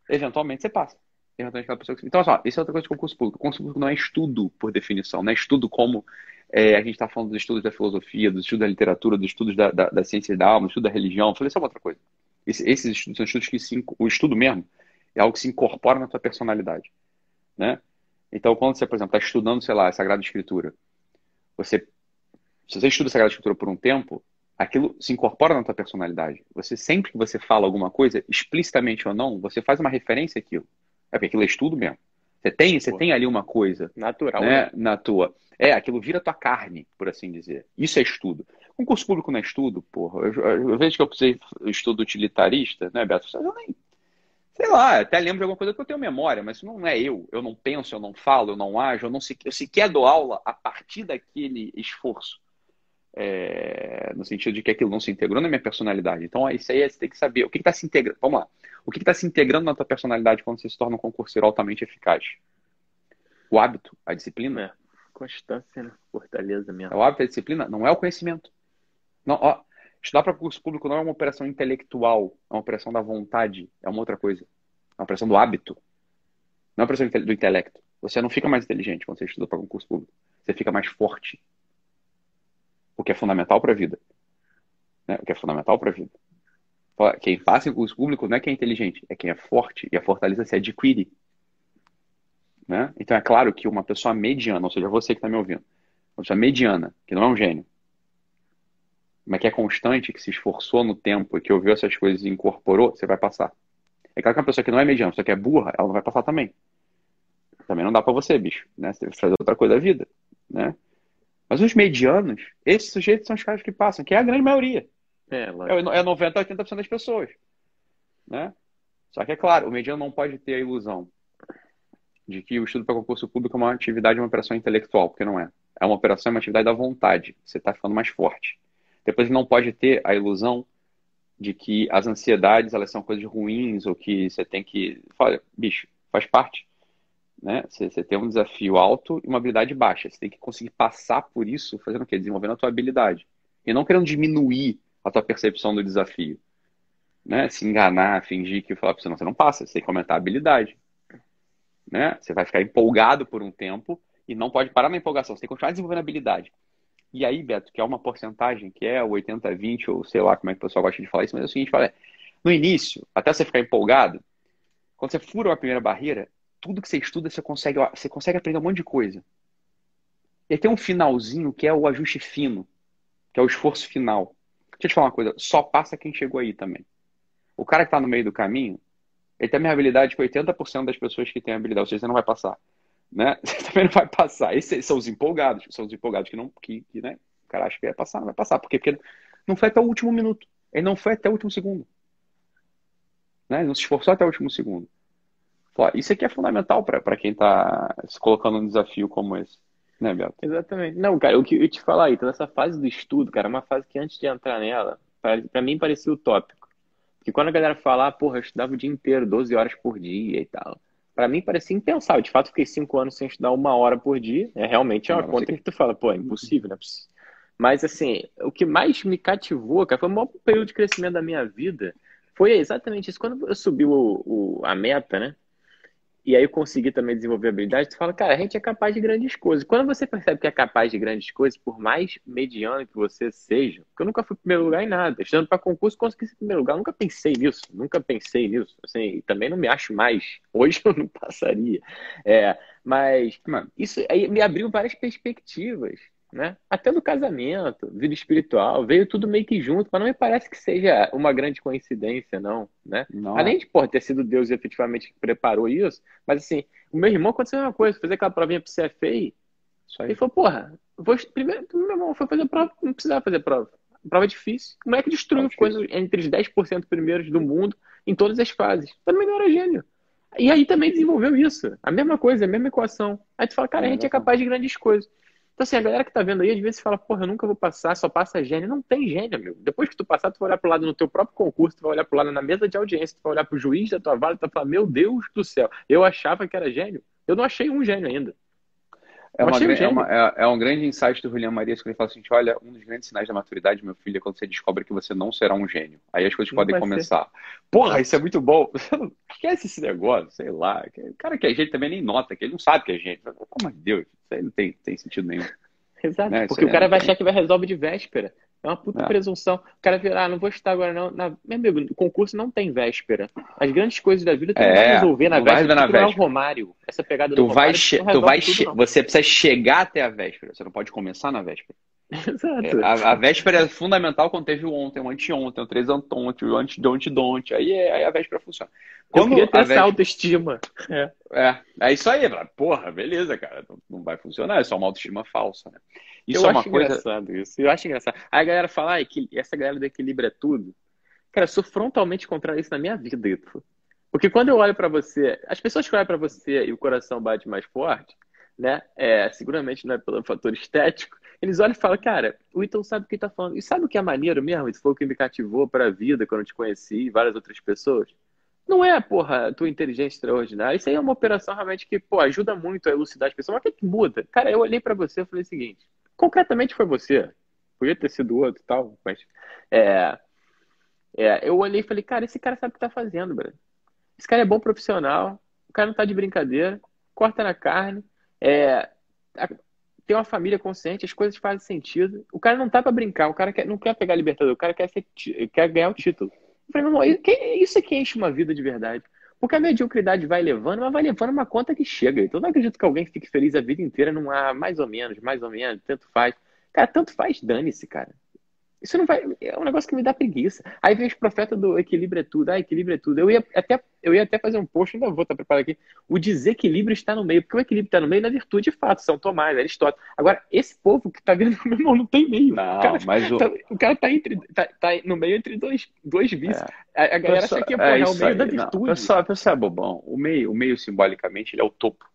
Eventualmente você passa. Eventualmente aquela pessoa que... Então, só, isso é outra coisa de concurso público. O concurso público não é estudo, por definição. Não é estudo como é, a gente está falando dos estudos da filosofia, dos estudos da literatura, dos estudos da, da, da ciência da alma, do estudo da religião. Eu falei, isso é uma outra coisa. Esse, esses estudos são estudos que se, o estudo mesmo é algo que se incorpora na tua personalidade. Né? Então, quando você, por exemplo, está estudando, sei lá, a Sagrada Escritura, você, se você estuda a Sagrada Escritura por um tempo, aquilo se incorpora na tua personalidade. Você sempre que você fala alguma coisa, explicitamente ou não, você faz uma referência àquilo. É porque aquilo é estudo mesmo. Você tem, você tem ali uma coisa natural né, né? na tua. É, aquilo vira tua carne, por assim dizer. Isso é estudo. Concurso público não é estudo, porra. Eu, eu, eu vejo que eu precisei estudo utilitarista, né, Beto? Eu nem sei lá, até lembro de alguma coisa que eu tenho memória, mas isso não é eu. Eu não penso, eu não falo, eu não ajo, eu, não se, eu sequer dou aula a partir daquele esforço. É, no sentido de que aquilo não se integrou na minha personalidade. Então, isso aí você tem que saber o que está se integrando. Vamos lá. O que está se integrando na tua personalidade quando você se torna um concurseiro altamente eficaz? O hábito, a disciplina? É. Constância, né? Fortaleza mesmo. É o hábito, a disciplina, não é o conhecimento. Não, ó, Estudar para concurso público não é uma operação intelectual, é uma operação da vontade, é uma outra coisa. É uma operação do hábito. Não é uma operação do intelecto. Você não fica mais inteligente quando você estuda para concurso público. Você fica mais forte. O que é fundamental para a vida. Né? O que é fundamental para a vida. Quem passa em concurso público não é quem é inteligente, é quem é forte. E a fortaleza se adquire. Né? Então é claro que uma pessoa mediana, ou seja, você que está me ouvindo, uma pessoa mediana, que não é um gênio, mas que é constante, que se esforçou no tempo e que ouviu essas coisas e incorporou, você vai passar. É claro que uma pessoa que não é mediana, pessoa que é burra, ela não vai passar também. Também não dá para você, bicho, né? Você tem que fazer outra coisa da vida, né? Mas os medianos, esses sujeitos são os caras que passam, que é a grande maioria. É, é 90 a 80% das pessoas, né? Só que é claro, o mediano não pode ter a ilusão de que o estudo para concurso público é uma atividade, uma operação intelectual, porque não é. É uma operação, é uma atividade da vontade. Você está ficando mais forte. Depois não pode ter a ilusão de que as ansiedades elas são coisas ruins ou que você tem que. Olha, bicho, faz parte. Né? Você, você tem um desafio alto e uma habilidade baixa. Você tem que conseguir passar por isso fazendo o quê? Desenvolvendo a tua habilidade. E não querendo diminuir a tua percepção do desafio. Né? Se enganar, fingir que falar para você, não, você não passa, você tem que aumentar a habilidade. Né? Você vai ficar empolgado por um tempo e não pode parar na empolgação, você tem que continuar desenvolvendo a habilidade. E aí, Beto, que é uma porcentagem, que é o 80-20, ou sei lá como é que o pessoal gosta de falar isso, mas é o seguinte, fala, no início, até você ficar empolgado, quando você fura a primeira barreira, tudo que você estuda, você consegue, você consegue aprender um monte de coisa. E tem um finalzinho que é o ajuste fino, que é o esforço final. Deixa eu te falar uma coisa, só passa quem chegou aí também. O cara que está no meio do caminho, ele tem a minha habilidade com 80% das pessoas que têm habilidade, ou seja, você não vai passar né? [LAUGHS] Também não vai passar. Esses são os empolgados, são os empolgados que não, que, que né? O cara acha que vai passar, vai passar. Por quê? Porque não foi até o último minuto. Ele não foi até o último segundo. Né? Ele não se esforçou até o último segundo. Isso aqui é fundamental para quem está se colocando num desafio como esse. Né, Beto? Exatamente. Não, cara, o que eu te falar aí, então essa fase do estudo, cara, é uma fase que antes de entrar nela, para mim parecia utópico. Porque quando a galera fala, ah, porra, eu estudava o dia inteiro, 12 horas por dia e tal para mim parecia impensável. De fato, fiquei cinco anos sem estudar uma hora por dia. É realmente é uma conta que tu fala, pô, é impossível, né? Mas assim, o que mais me cativou, cara, foi o maior período de crescimento da minha vida. Foi exatamente isso. Quando eu subi o, o a meta, né? E aí eu consegui também desenvolver habilidade, tu fala, cara, a gente é capaz de grandes coisas. Quando você percebe que é capaz de grandes coisas, por mais mediano que você seja, porque eu nunca fui primeiro lugar em nada, estudando para concurso, consegui ser primeiro lugar, eu nunca pensei nisso, nunca pensei nisso, assim, também não me acho mais, [LAUGHS] hoje eu não passaria, é, mas, mano, isso aí me abriu várias perspectivas, né? Até no casamento, vida espiritual, veio tudo meio que junto, mas não me parece que seja uma grande coincidência, não, né? Não. Além de pô, ter sido Deus efetivamente que preparou isso, mas assim, o meu irmão aconteceu uma coisa, fazer aquela provinha pro CFA, ele falou, porra, vou, primeiro, meu irmão foi fazer prova, não precisava fazer prova. Prova é difícil. Como é que destruiu coisas entre os 10% primeiros do mundo em todas as fases? Também não era gênio. E aí também desenvolveu isso. A mesma coisa, a mesma equação. Aí tu fala, cara, a gente é capaz de grandes coisas. Então, assim, a galera que tá vendo aí, às vezes fala, porra, eu nunca vou passar, só passa gênio. Não tem gênio, amigo. Depois que tu passar, tu vai olhar pro lado no teu próprio concurso, tu vai olhar pro lado na mesa de audiência, tu vai olhar pro juiz da tua vara tu vai falar, meu Deus do céu, eu achava que era gênio. Eu não achei um gênio ainda. É, uma, um é, uma, é, é, um grande insight do William Marias quando ele fala assim: olha, um dos grandes sinais da maturidade, meu filho, é quando você descobre que você não será um gênio. Aí as coisas não podem começar. Ser. Porra, isso é muito bom. [LAUGHS] Você não esquece esse negócio, sei lá. O cara que é gênio também nem nota, que ele não sabe que é gênio. Pelo amor de Deus, isso aí não tem, tem sentido nenhum. Exato, né? porque o cara vai achar que vai resolver de véspera. É uma puta é. presunção. O cara virar, ah, não vou estudar agora não. Na... Meu amigo, concurso não tem véspera. As grandes coisas da vida tu é, vai resolver na véspera. Na véspera. o Romário. Essa pegada tu do vai Romário, tu vai tudo, Você precisa chegar até a véspera. Você não pode começar na véspera. [LAUGHS] Exato. É, a, a, véspera é fundamental quando teve o ontem, o anteontem, o três antonte, o antidonte donte. Aí, é, aí a véspera funciona. Quando Eu queria ter essa véspera... autoestima. É. é. É isso aí. Porra, beleza, cara. Não, não vai funcionar. É só uma autoestima falsa, né? Isso eu é uma acho coisa... engraçado isso. Eu acho engraçado. Aí a galera fala, ah, que essa galera do equilíbrio é tudo. Cara, eu sou frontalmente contrário a isso na minha vida, Ito. Porque quando eu olho para você, as pessoas que olham para você e o coração bate mais forte, né? É, seguramente não é pelo fator estético. Eles olham e falam, cara, o Ito sabe o que tá falando. E sabe o que é maneiro mesmo? Isso foi o que me cativou para a vida quando eu te conheci e várias outras pessoas. Não é, porra, tua inteligência extraordinária. Isso aí é uma operação realmente que, pô, ajuda muito a elucidar as pessoas. Mas o que, que muda? Cara, eu olhei para você e falei o seguinte: concretamente foi você. Podia ter sido outro e tal, mas. É, é, eu olhei e falei, cara, esse cara sabe o que tá fazendo, bro. Esse cara é bom profissional, o cara não tá de brincadeira, corta na carne, é, tem uma família consciente, as coisas fazem sentido. O cara não tá para brincar, o cara quer, não quer pegar a Libertador, o cara quer, ser, quer ganhar o título. Eu falei, meu irmão, isso é que enche uma vida de verdade. Porque a mediocridade vai levando, mas vai levando uma conta que chega. Então não acredito que alguém fique feliz a vida inteira num ah, mais ou menos, mais ou menos, tanto faz. Cara, tanto faz, dane-se, cara. Isso não vai. É um negócio que me dá preguiça. Aí vem os profetas do equilíbrio é tudo. Ah, equilíbrio é tudo. Eu ia até, eu ia até fazer um post, ainda vou estar preparado aqui. O desequilíbrio está no meio. Porque o equilíbrio está no meio na virtude, de fato. São Tomás, Aristóteles. Agora, esse povo que está vendo, [LAUGHS] meu irmão, não tem meio. Não, o cara, mas o... Tá, o cara tá, entre, tá, tá, no meio entre dois, dois vícios. É. A, a, galera pessoa, acha que é, é, é o meio aí, da virtude. Não, pessoal, pessoal é bobão. O meio, o meio, simbolicamente, ele é o topo.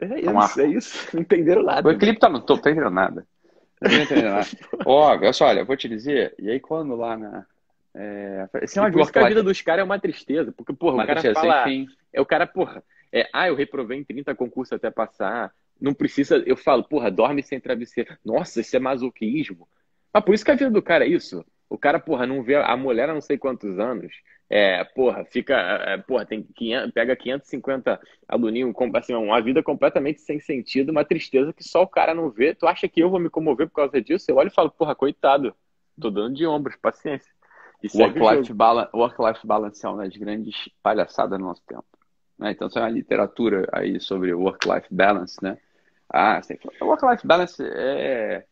É, é isso, é isso. [LAUGHS] Não entenderam nada. O equilíbrio está no topo, não entenderam nada. Ó, olha só, olha, vou te dizer, e aí quando lá na. É, esse é uma por que a vida dos caras é uma tristeza, porque, porra, uma o cara fala. É o cara, porra, é, ah, eu reprovei em 30 concursos até passar. Não precisa, eu falo, porra, dorme sem travesseiro. Nossa, isso é masoquismo. Mas por isso que a vida do cara é isso. O cara, porra, não vê a mulher há não sei quantos anos. É, porra, fica, é, porra, tem 500, pega 550 aluninhos, assim, uma vida completamente sem sentido, uma tristeza que só o cara não vê. Tu acha que eu vou me comover por causa disso? Eu olho e falo, porra, coitado, tô dando de ombros, paciência. Work-life balance, work balance é uma das grandes palhaçadas do nosso tempo. Né? Então, tem uma literatura aí sobre work-life balance, né? Ah, work-life balance é,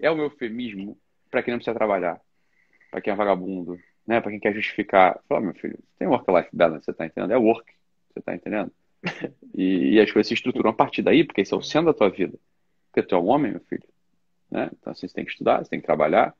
é o meu eufemismo para quem não precisa trabalhar, para quem é vagabundo, né? Para quem quer justificar. Fala, meu filho, tem work-life balance, você tá entendendo? É work, você tá entendendo? [LAUGHS] E, e, as coisas se estruturam a partir daí, porque esse é o centro da tua vida. Porque tu é um homem, meu filho. Né? Então, assim, você tem que estudar, você tem que trabalhar,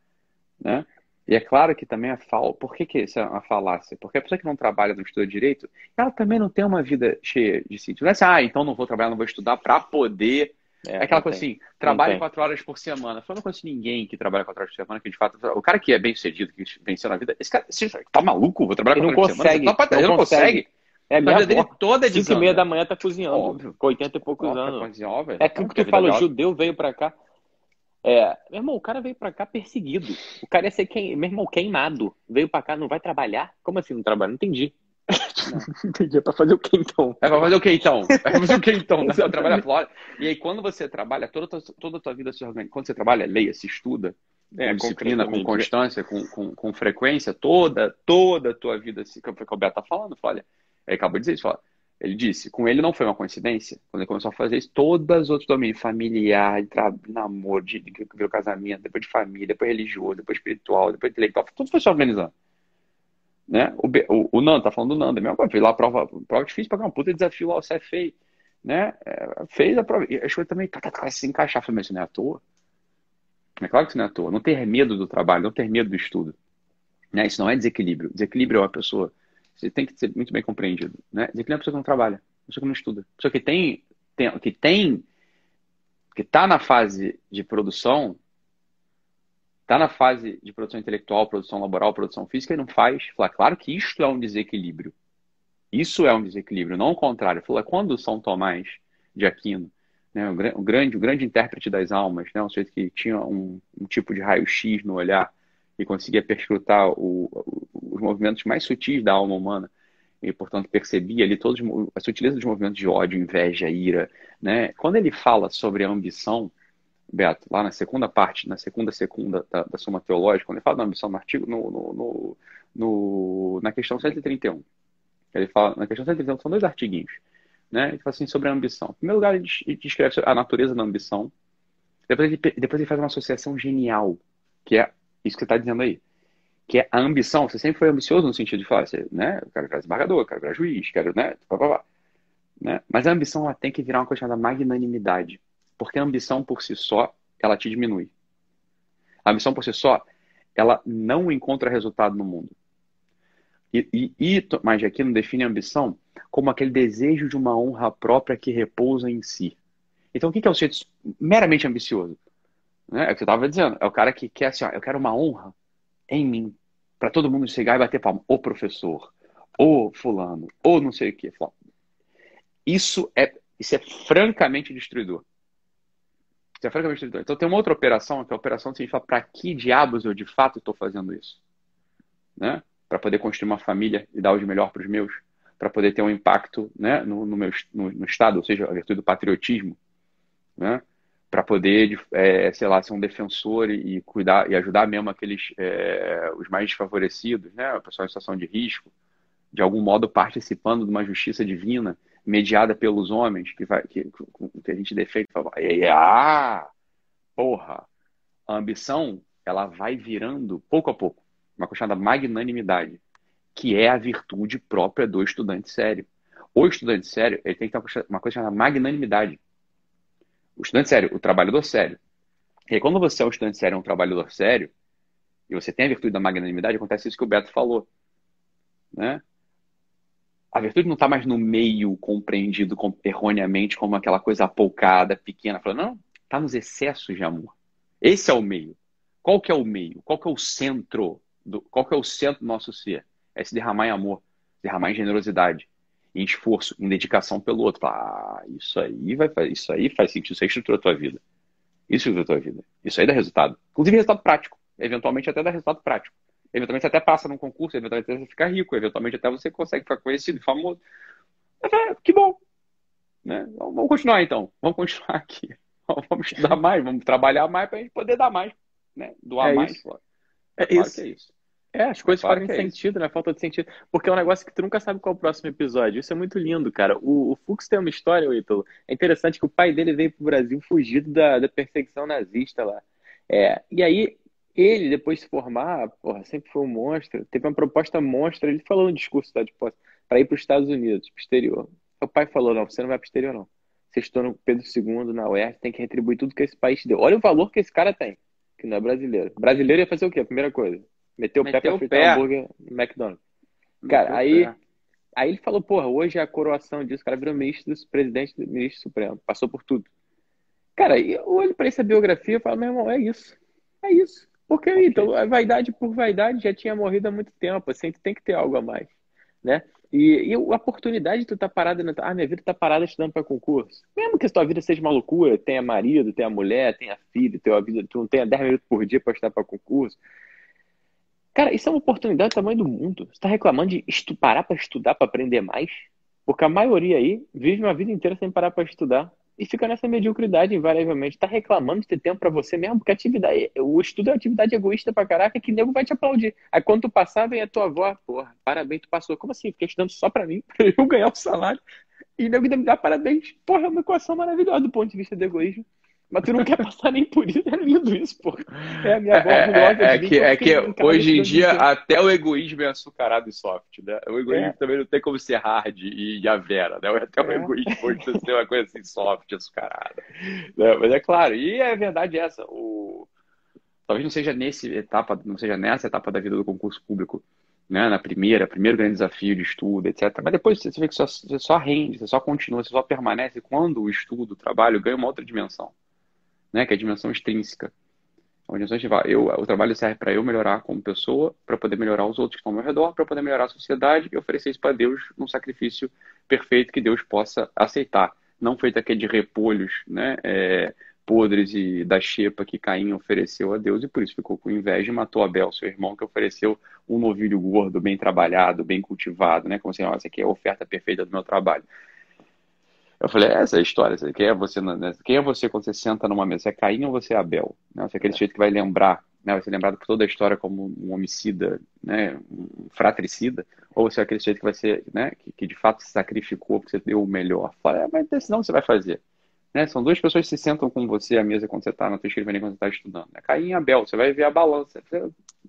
né? E é claro que também é fal... Por que, que isso é uma falácia? Porque a pessoa que não trabalha, não estuda direito, ela também não tem uma vida cheia de sítio. Não é assim, ah, então não vou trabalhar, não vou estudar para poder. É, é aquela coisa tem. assim, trabalha quatro horas por semana. Eu não conheço ninguém que trabalha quatro horas por semana, que de fato. O cara que é bem sucedido, que venceu na vida, esse cara esse, tá maluco? Vou trabalhar quatro horas por semana? Não, ele não consegue. É, minha vida dele toda é de 5 e meia da manhã tá cozinhando. Óbvio. Com 80 e poucos Óbvio, anos. Tá é aquilo que tu fala, o judeu veio pra cá. É, meu irmão, o cara veio pra cá perseguido. O cara ia ser quem, meu irmão, queimado. Veio pra cá, não vai trabalhar? Como assim não trabalha? Não entendi. Entendi. É pra fazer o que então? É pra fazer o que então? É pra fazer o que então? Você trabalha fora. E aí, quando você trabalha, toda, toda a tua vida se organiza. Quando você trabalha, leia, se estuda, é, com disciplina, com constância, com, com, com, frequência, toda, toda a tua vida, que o Beto tá falando, olha, ele acabou de dizer isso, ele disse, com ele não foi uma coincidência, quando ele começou a fazer isso, todos os outros domínios, familiar, de namoro, de, de, de, casamento, depois de família, depois religioso, depois espiritual, depois intelectual, tudo foi se organizando. Né? O, o, o Nando, tá falando do Nando, mesmo fez lá a prova, prova difícil para um puta desafio lá, o CFA, né? É, fez a prova, coisas também, tá, tá, tá, se encaixar, falei, mas isso não é à toa. É claro que isso não é à toa. Não ter medo do trabalho, não ter medo do estudo. Né? Isso não é desequilíbrio. Desequilíbrio é uma pessoa você tem que ser muito bem compreendido. Né? Desequilíbrio é a pessoa que não trabalha, pessoa que não estuda. Pessoa que tem, tem que tem, que está na fase de produção, está na fase de produção intelectual, produção laboral, produção física e não faz. Fala, claro que isto é um desequilíbrio. Isso é um desequilíbrio, não o contrário. Fala, quando São Tomás de Aquino, né, o, grande, o grande intérprete das almas, né, um sujeito que tinha um, um tipo de raio-x no olhar, e conseguia perscrutar o, os movimentos mais sutis da alma humana e, portanto, percebia ali todos a sutileza dos movimentos de ódio, inveja, ira, né? Quando ele fala sobre a ambição, Beto, lá na segunda parte, na segunda segunda da, da Suma Teológica, quando ele fala da ambição no artigo, no, no, no, na questão 131, ele fala, na questão 131 são dois artiguinhos, né? Ele fala assim sobre a ambição. Em primeiro lugar, ele descreve a natureza da ambição, depois ele, depois ele faz uma associação genial, que é isso que você está dizendo aí. Que é a ambição. Você sempre foi ambicioso no sentido de falar, você, né? Eu quero virar desembargador, quero virar juiz, quero, né? Pá, pá, pá, né? Mas a ambição ela tem que virar uma coisa chamada magnanimidade. Porque a ambição por si só, ela te diminui. A ambição por si só, ela não encontra resultado no mundo. E, e, e mas aqui não define a ambição como aquele desejo de uma honra própria que repousa em si. Então, o que é o sujeito meramente ambicioso? Né? É o que você estava dizendo. É o cara que quer assim, ó, eu quero uma honra em mim. Para todo mundo chegar e bater palma. O professor, o fulano, ou não sei o que. Isso é, isso é francamente destruidor. Então tem uma outra operação, que é a operação de falar, para que diabos eu de fato estou fazendo isso? Né? Para poder construir uma família e dar o de melhor para os meus, para poder ter um impacto né, no, no, meu, no, no Estado, ou seja, a virtude do patriotismo. Né? para poder, é, sei lá, ser um defensor e, e, cuidar e ajudar mesmo aqueles é, os mais desfavorecidos, né, o pessoal em situação de risco, de algum modo participando de uma justiça divina mediada pelos homens que vai que, que a gente defende, e, ah, porra, a ambição ela vai virando pouco a pouco uma coisa chamada magnanimidade, que é a virtude própria do estudante sério. O estudante sério ele tem que ter uma coisa chamada magnanimidade o estudante sério, o trabalhador sério. E aí, quando você é um estudante sério, um trabalhador sério, e você tem a virtude da magnanimidade, acontece isso que o Beto falou. Né? A virtude não está mais no meio compreendido erroneamente como aquela coisa apoucada, pequena. Falando, não, está nos excessos de amor. Esse é o meio. Qual que é o meio? Qual que é o centro? Do, qual que é o centro do nosso ser? É se derramar em amor, derramar em generosidade, em esforço, em dedicação pelo outro. Ah, isso aí vai isso aí faz sentido, isso aí estrutura a tua vida. Isso estrutura a tua vida. Isso aí dá resultado. Inclusive resultado prático. Eventualmente até dá resultado prático. Eventualmente você até passa num concurso, eventualmente você fica rico, eventualmente até você consegue ficar conhecido, famoso. É, que bom. Né? Vamos continuar então. Vamos continuar aqui. [LAUGHS] Vamos estudar mais, vamos trabalhar mais para a gente poder dar mais, né? Doar é mais. Isso. É, isso. é isso. É, as coisas claro fazem é sentido, né? Falta de sentido. Porque é um negócio que tu nunca sabe qual é o próximo episódio. Isso é muito lindo, cara. O, o Fux tem uma história, o Ítalo. É interessante que o pai dele veio pro Brasil fugido da, da perseguição nazista lá. É, e aí, ele, depois de se formar, porra, sempre foi um monstro. Teve uma proposta monstra. Ele falou no discurso de posse para ir para os Estados Unidos, pro exterior. O pai falou: não, você não vai pro exterior, não. Você estudou no Pedro II, na UERJ, tem que retribuir tudo que esse país te deu. Olha o valor que esse cara tem, que não é brasileiro. Brasileiro ia fazer o quê? A primeira coisa Meteu o pé pra fritar pé. hambúrguer no McDonald's. Cara, aí, aí ele falou, porra, hoje é a coroação disso. O cara virou ministro, presidente do ministro supremo. Passou por tudo. Cara, eu olho pra essa biografia e falo, meu irmão, é isso. É isso. Porque okay. então, a vaidade por vaidade já tinha morrido há muito tempo. Assim, tu tem que ter algo a mais. Né? E, e a oportunidade de tu estar tá parado, ah, minha vida tá parada estudando para concurso. Mesmo que a tua vida seja uma loucura, tenha marido, tenha mulher, tenha filho, tenha vida, tu não tenha 10 minutos por dia para estudar para concurso, Cara, isso é uma oportunidade do tamanho do mundo. Você está reclamando de estu parar para estudar, para aprender mais? Porque a maioria aí vive uma vida inteira sem parar para estudar e fica nessa mediocridade invariavelmente. Está reclamando de ter tempo para você mesmo, porque atividade, o estudo é atividade egoísta pra caraca que nego vai te aplaudir. Aí quando tu passar, vem a tua avó, porra, parabéns, tu passou. Como assim? Fiquei estudando só para mim, [LAUGHS] para eu ganhar o salário. E nego me dá parabéns. Porra, é uma equação maravilhosa do ponto de vista do egoísmo. Mas tu não quer passar nem por isso. É lindo isso, pô. É a minha avó é, é, é, que, é que hoje em dia até o egoísmo é açucarado e soft, né? O egoísmo é. também não tem como ser hard e, a vera, né? Até o é. egoísmo pode ser uma coisa assim soft, açucarada. Né? Mas é claro, e é verdade essa. O... Talvez não seja nesse etapa, não seja nessa etapa da vida do concurso público, né? Na primeira, primeiro grande desafio de estudo, etc. Mas depois você vê que só, você só rende, você só continua, você só permanece quando o estudo, o trabalho ganha uma outra dimensão né, que é a dimensão extrínseca. A dimensão eu, o trabalho serve para eu melhorar como pessoa, para poder melhorar os outros que estão ao meu redor, para poder melhorar a sociedade e oferecer isso para Deus num sacrifício perfeito que Deus possa aceitar. Não feito aquele de repolhos né, é, podres e da xepa que Caim ofereceu a Deus e por isso ficou com inveja e matou Abel, seu irmão, que ofereceu um novilho gordo, bem trabalhado, bem cultivado, né? Como assim, essa aqui é a oferta perfeita do meu trabalho. Eu falei, é, essa é a história. Quem é você, né? quem é você quando você senta numa mesa? Você é Caim ou você é Abel? Né? Você é aquele jeito que vai lembrar, né? vai ser lembrado por toda a história como um homicida, né? um fratricida, ou você é aquele jeito que vai ser, né? que, que de fato se sacrificou porque você deu o melhor. Fala, é, mas decisão você vai fazer. Né? São duas pessoas que se sentam com você à mesa quando você está na tua escrivaninha, quando você está estudando. É Caim e Abel, você vai ver a balança.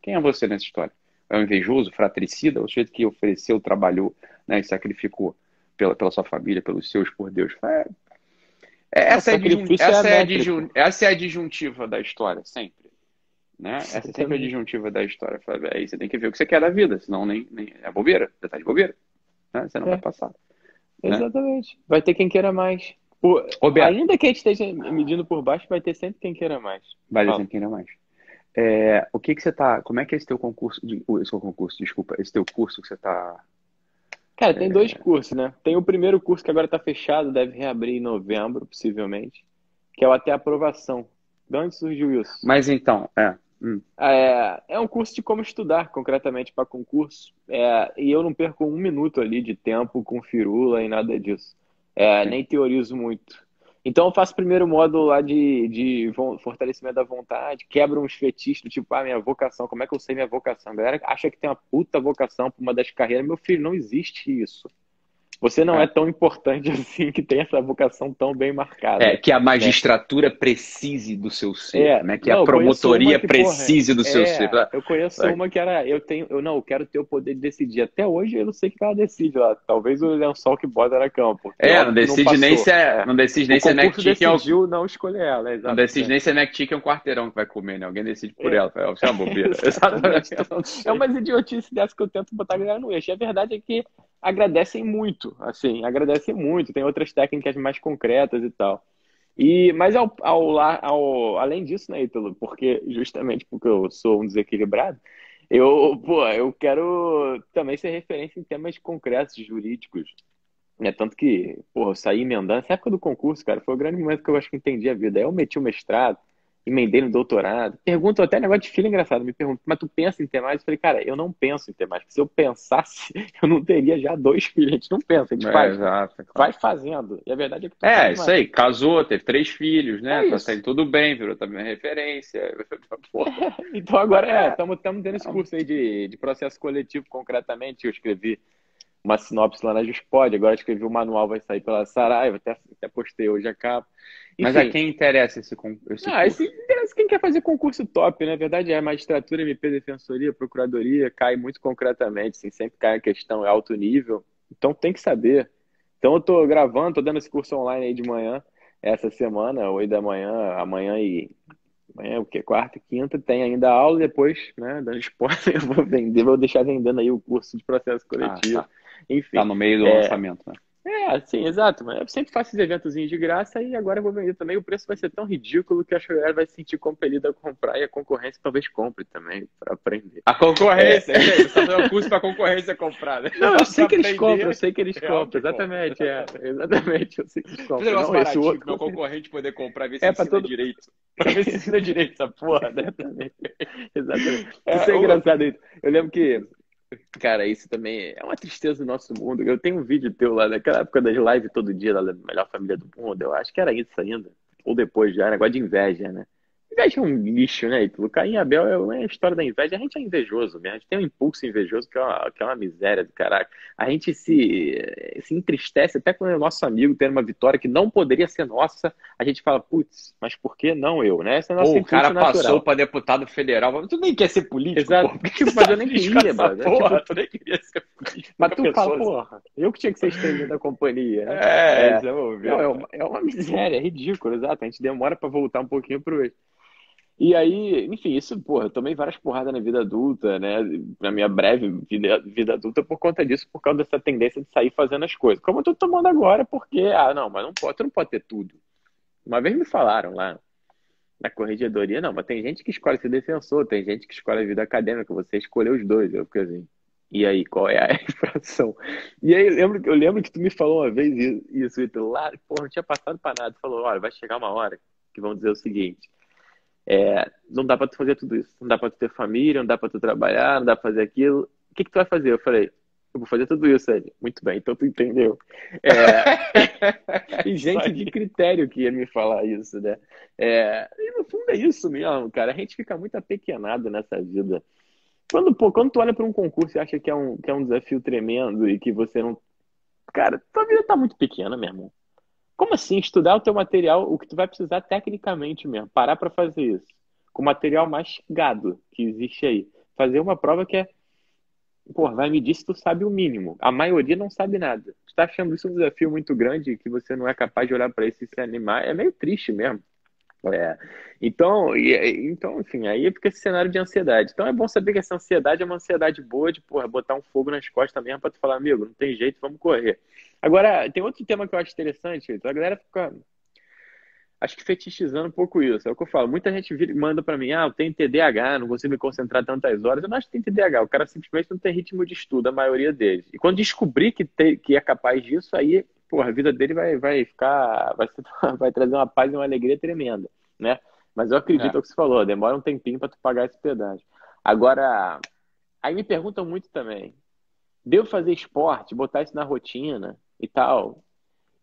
Quem é você nessa história? É um invejoso, fratricida, o sujeito que ofereceu, trabalhou né, e sacrificou? Pela, pela sua família, pelos seus, por Deus. É, é essa, é, essa, é, é essa é a disjuntiva da história, sempre. Né? Essa é sempre a disjuntiva da história. Aí você tem que ver o que você quer da vida, senão nem, nem é bobeira, você tá de bobeira. Né? Você não é. vai passar. Né? Exatamente. Vai ter quem queira mais. Por... Ainda que a gente esteja medindo por baixo, vai ter sempre quem queira mais. Vai ter sempre quem queira mais. É, o que que você tá. Como é que é esse teu concurso? De, esse concurso, desculpa, esse teu curso que você tá Cara, tem dois cursos, né? Tem o primeiro curso que agora está fechado, deve reabrir em novembro, possivelmente, que é o Até Aprovação. De onde surgiu isso? Mas então, é. Hum. É, é um curso de como estudar concretamente para concurso. É, e eu não perco um minuto ali de tempo com firula e nada disso. É, nem teorizo muito. Então eu faço o primeiro módulo lá de, de fortalecimento da vontade, quebra uns fetiches tipo, ah, minha vocação, como é que eu sei minha vocação? A galera acha que tem uma puta vocação para uma das carreiras. Meu filho, não existe isso. Você não é. é. tão importante [LAUGHS] assim que tem essa vocação tão bem marcada. É, que a magistratura né? precise do seu ser, é. né? Que não, a promotoria que, precise porra, do seu é, ser. Eu conheço Vai. uma que era, eu tenho, eu não, eu quero ter o poder de decidir. Até hoje eu não sei o que ela decide lá. Talvez o lençol que bota na cama. É, não decide não nem se é, não decide nem se é NecTick decidiu não escolher ela, Não decide nem se é NecTick é um quarteirão que vai comer, né? Alguém decide por é. ela. É uma bobeira. [LAUGHS] Exatamente. [LAUGHS] é uma idiotice dessa que eu tento botar a galera no eixo. A verdade é que agradecem muito, assim, agradecem muito. Tem outras técnicas mais concretas e tal. E, mas ao, ao, ao, além disso, né, Ítalo, porque justamente porque eu sou um desequilibrado, eu, pô, eu quero também ser referência em temas concretos, jurídicos. Né? Tanto que, pô, eu saí emendando. Essa época do concurso, cara, foi o grande momento que eu acho que entendi a vida. Aí eu meti o mestrado, emendei no doutorado. Pergunto até negócio de filho engraçado. Me perguntam, mas tu pensa em ter mais? Eu falei, cara, eu não penso em ter mais. Se eu pensasse, [LAUGHS] eu não teria já dois filhos. A gente não pensa, a gente é, faz. Exato, claro. Vai fazendo. E a verdade é que tu É, isso mais. aí. Casou, teve três filhos, né? É tá saindo tudo bem, virou também referência. [LAUGHS] [LAUGHS] então agora é, estamos é, tendo esse curso aí de, de processo coletivo, concretamente. Eu escrevi uma sinopse lá na Juspod, agora escrevi o manual, vai sair pela Saraiva, até, até postei hoje a capa. Enfim, Mas a quem interessa esse, esse ah? Esse interessa quem quer fazer concurso top, né? Na verdade, é magistratura, MP, defensoria, procuradoria, cai muito concretamente, assim, sempre cai a questão, é alto nível. Então tem que saber. Então eu tô gravando, tô dando esse curso online aí de manhã, essa semana, oito da manhã, amanhã e amanhã, o que? Quarta quinta, tem ainda aula, depois, né, dando spoiler, [LAUGHS] eu vou vender, vou deixar vendendo aí o curso de processo coletivo. Ah, tá. Enfim. Tá no meio do é, lançamento, né? É, sim, exato. Mas eu sempre faço esses eventos de graça e agora eu vou vender também. O preço vai ser tão ridículo que a galera vai se sentir compelida a comprar e a concorrência talvez compre também para aprender. A concorrência, é. você está fazendo curso para a concorrência comprar, né? Não, eu sei que eles compram, eu sei que eles compram, exatamente, é, exatamente, eu sei que eles compram. Não, esse outro, meu concorrente poder comprar, ver se é, ensina todo... direito. [LAUGHS] Para ver se ensina direito essa porra, né? Exatamente. É, Isso é engraçado. Eu lembro que Cara, isso também é uma tristeza do nosso mundo. Eu tenho um vídeo teu lá daquela época das lives todo dia, da melhor família do mundo. Eu acho que era isso ainda. Ou depois já, negócio de inveja, né? Inveja é um lixo, né, Ítalo? Caim e Abel é, a história da inveja. A gente é invejoso mesmo. A gente tem um impulso invejoso que é uma, que é uma miséria do caraca. A gente se, se entristece até quando é nosso amigo tem uma vitória que não poderia ser nossa. A gente fala, putz, mas por que não eu, né? Essa é a nossa Pô, o cara natural. passou para deputado federal. Tu nem quer ser político, Exato. Mas eu nem queria, mano. Porra, tipo, tu nem queria ser político. Mas tu fala, porra, eu que tinha que ser estrelinha da companhia. Né? É, é, é, é, uma, é uma miséria, é ridículo, exato. A gente demora para voltar um pouquinho pro eixo. E aí, enfim, isso, porra, eu tomei várias porradas na vida adulta, né? Na minha breve vida, vida adulta por conta disso, por causa dessa tendência de sair fazendo as coisas. Como eu tô tomando agora, porque, ah, não, mas não pode, tu não pode ter tudo. Uma vez me falaram lá na corregedoria, não, mas tem gente que escolhe ser defensor, tem gente que escolhe a vida acadêmica, você escolheu os dois. Eu fiquei assim, e aí, qual é a [LAUGHS] infração? E aí, eu lembro, eu lembro que tu me falou uma vez isso, isso lá, porra, não tinha passado para nada. Tu falou, olha, vai chegar uma hora que vão dizer o seguinte é, não dá para tu fazer tudo isso. Não dá para tu ter família, não dá para tu trabalhar, não dá para fazer aquilo. O que, que tu vai fazer? Eu falei, eu vou fazer tudo isso, Ed. Muito bem, então tu entendeu. É... [LAUGHS] e gente de critério que ia me falar isso, né? É... E no fundo é isso mesmo, cara. A gente fica muito apequenado nessa vida. Quando, pô, quando tu olha para um concurso e acha que é um, que é um desafio tremendo e que você não. Cara, tua vida tá muito pequena, meu irmão. Como assim? Estudar o teu material, o que tu vai precisar tecnicamente mesmo. Parar para fazer isso. Com o material mais gado que existe aí. Fazer uma prova que é. Pô, vai me dizer se tu sabe o mínimo. A maioria não sabe nada. Tu tá achando isso um desafio muito grande que você não é capaz de olhar para isso e se animar. É meio triste mesmo. É. Então, e, então, enfim, aí fica esse cenário de ansiedade. Então é bom saber que essa ansiedade é uma ansiedade boa de porra, botar um fogo nas costas mesmo para tu falar, amigo, não tem jeito, vamos correr. Agora, tem outro tema que eu acho interessante, a galera fica, acho que fetichizando um pouco isso. É o que eu falo. Muita gente manda para mim, ah, eu tenho TDAH, não consigo me concentrar tantas horas. Eu não acho que tem TDAH, o cara simplesmente não tem ritmo de estudo, a maioria deles. E quando descobrir que, tem, que é capaz disso, aí, porra, a vida dele vai, vai ficar, vai, [LAUGHS] vai trazer uma paz e uma alegria tremenda, né? Mas eu acredito é. que você falou, demora um tempinho para tu pagar esse pedágio. Agora, aí me perguntam muito também, devo fazer esporte, botar isso na rotina? e tal.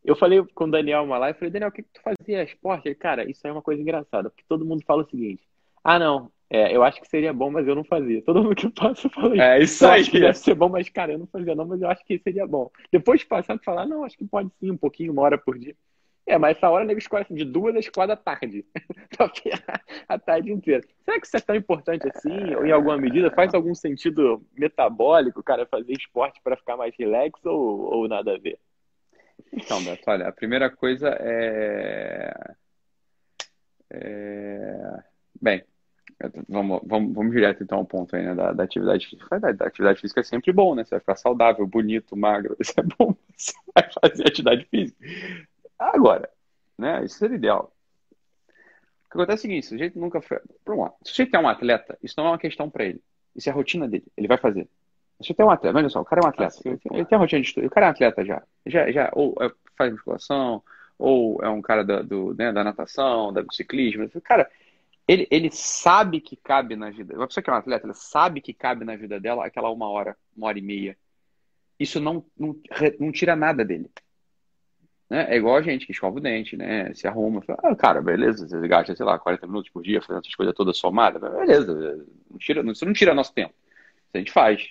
Eu falei com o Daniel uma live, falei, Daniel, o que, que tu fazia esporte? Ele, cara, isso é uma coisa engraçada, porque todo mundo fala o seguinte, ah, não, é, eu acho que seria bom, mas eu não fazia. Todo mundo que passa fala isso. É isso aí. acho que deve ser bom, mas, cara, eu não fazia não, mas eu acho que seria bom. Depois de passar, de falar, não, acho que pode sim, um pouquinho, uma hora por dia. É, mas essa hora nego escolhe assim, de duas às quatro da tarde. [LAUGHS] a tarde inteira. Será que isso é tão importante assim? Ou em alguma medida? Faz algum sentido metabólico, cara, fazer esporte para ficar mais relax ou, ou nada a ver? Então, Beto, olha, a primeira coisa é. é... Bem, vamos, vamos, vamos direto então ao ponto aí, né, da, da atividade física. Da, da, atividade física é sempre bom, né? Você vai ficar saudável, bonito, magro, [LAUGHS] isso é bom. Você vai fazer atividade física. Agora, Né? Isso seria ideal. O que acontece é o seguinte, se o sujeito nunca foi. Lá. Se o sujeito é um atleta, isso não é uma questão para ele. Isso é a rotina dele. Ele vai fazer. Se você tem um atleta, olha só, o cara é um atleta. Ah, sim, ele, tem, ele, tem, uma rotina de estudo. O cara é um atleta já. Já, já ou é, faz musculação, ou é um cara da, do, né, da natação, da ciclismo. Cara, ele, ele sabe que cabe na vida. Uma pessoa que é um atleta, ela sabe que cabe na vida dela aquela uma hora, uma hora e meia. Isso não, não, não tira nada dele. Né? É igual a gente que escova o dente, né? Se arruma, fala, ah, cara, beleza, você gasta, sei lá, 40 minutos por dia fazendo essas coisas todas somadas, beleza, não tira, isso não tira nosso tempo. Isso a gente faz.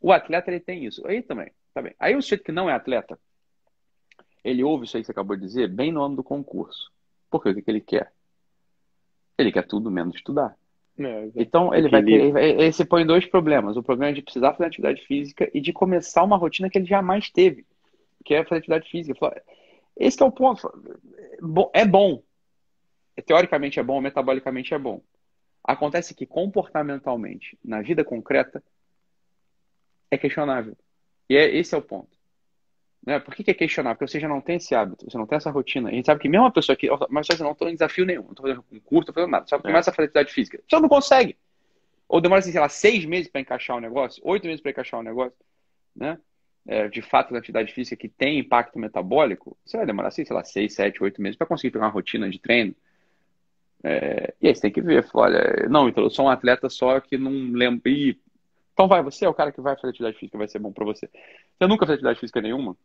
O atleta, ele tem isso. Aí também, tá bem. Aí o sujeito que não é atleta, ele ouve isso aí que você acabou de dizer bem no ano do concurso. Por quê? O que, que ele quer? Ele quer tudo menos estudar. É, então ele vai ter, ele se põe dois problemas. O problema é de precisar fazer atividade física e de começar uma rotina que ele jamais teve, que é fazer atividade física. Esse é o ponto. É bom. Teoricamente é bom, metabolicamente é bom. Acontece que comportamentalmente, na vida concreta, é questionável. E é, esse é o ponto. Né? Por que, que, é questionável? Porque você já não tem esse hábito, você não tem essa rotina. A gente sabe que mesmo uma pessoa que. Mas você não estou em desafio nenhum, não estou fazendo um curso, não fazendo nada. Só é. começa a fazer atividade física. Você não consegue. Ou demora, assim, sei lá, seis meses para encaixar o um negócio, oito meses para encaixar o um negócio, né? é, de fato na atividade física que tem impacto metabólico, você vai demorar, assim, sei lá, seis, sete, oito meses para conseguir pegar uma rotina de treino. É, e aí você tem que ver, olha, não, então eu sou um atleta só que não lembro. Ih, então vai, você é o cara que vai fazer atividade física, vai ser bom para você. Você nunca fez atividade física nenhuma?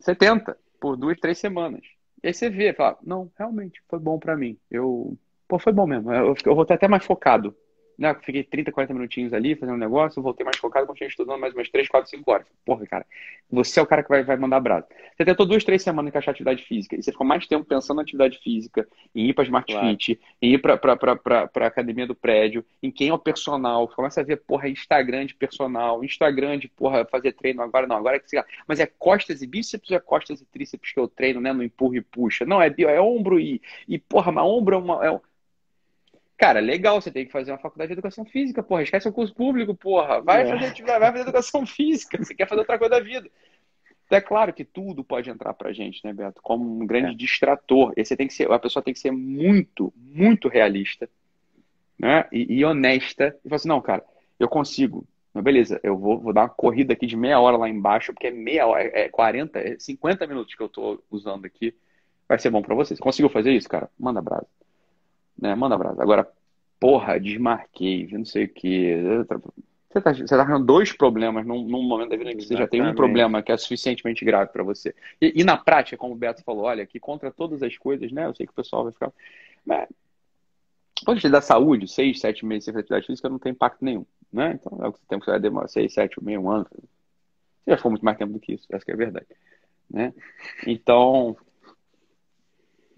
Você tenta por duas, três semanas. E aí você vê, fala, não, realmente, foi bom para mim. Eu, pô, foi bom mesmo. Eu, eu vou estar até mais focado né, fiquei 30, 40 minutinhos ali fazendo um negócio, voltei mais focado, continuei estudando mais umas 3, 4, 5 horas. Porra, cara, você é o cara que vai, vai mandar brasa. Você tentou duas, três semanas encaixar atividade física, e você ficou mais tempo pensando na atividade física, em ir para Smart claro. Fit, em ir para a academia do prédio, em quem é o personal, começa a ver, porra, Instagram de personal, Instagram de, porra, fazer treino agora, não, agora é que Mas é costas e bíceps ou é costas e tríceps que eu treino, né, no empurra e puxa? Não, é, é ombro e, e porra, mas ombro é uma... É, Cara, legal, você tem que fazer uma faculdade de educação física, porra. Esquece o curso público, porra. Vai, é. fazer, vai fazer educação [LAUGHS] física. Você quer fazer outra coisa da vida. Então, é claro que tudo pode entrar pra gente, né, Beto? Como um grande é. distrator. E você tem que ser, a pessoa tem que ser muito, muito realista, né? E, e honesta. E falar assim, não, cara, eu consigo. Mas beleza, eu vou, vou dar uma corrida aqui de meia hora lá embaixo, porque é meia hora, é 40, é 50 minutos que eu tô usando aqui. Vai ser bom para você. Você conseguiu fazer isso, cara? Manda brasa né? Manda abraço. Agora, porra, desmarquei, não sei o quê. Você tá, você tá arranjando dois problemas num, num, momento da vida que você já tem um problema que é suficientemente grave para você. E, e, na prática, como o Beto falou, olha, que contra todas as coisas, né? Eu sei que o pessoal vai ficar. Mas, quando da saúde, seis, sete meses sem atividade física não tem impacto nenhum, né? Então é o que tempo que você vai demorar, seis, sete, meio um ano. Você já ficou muito mais tempo do que isso, essa que é a verdade. Né? Então,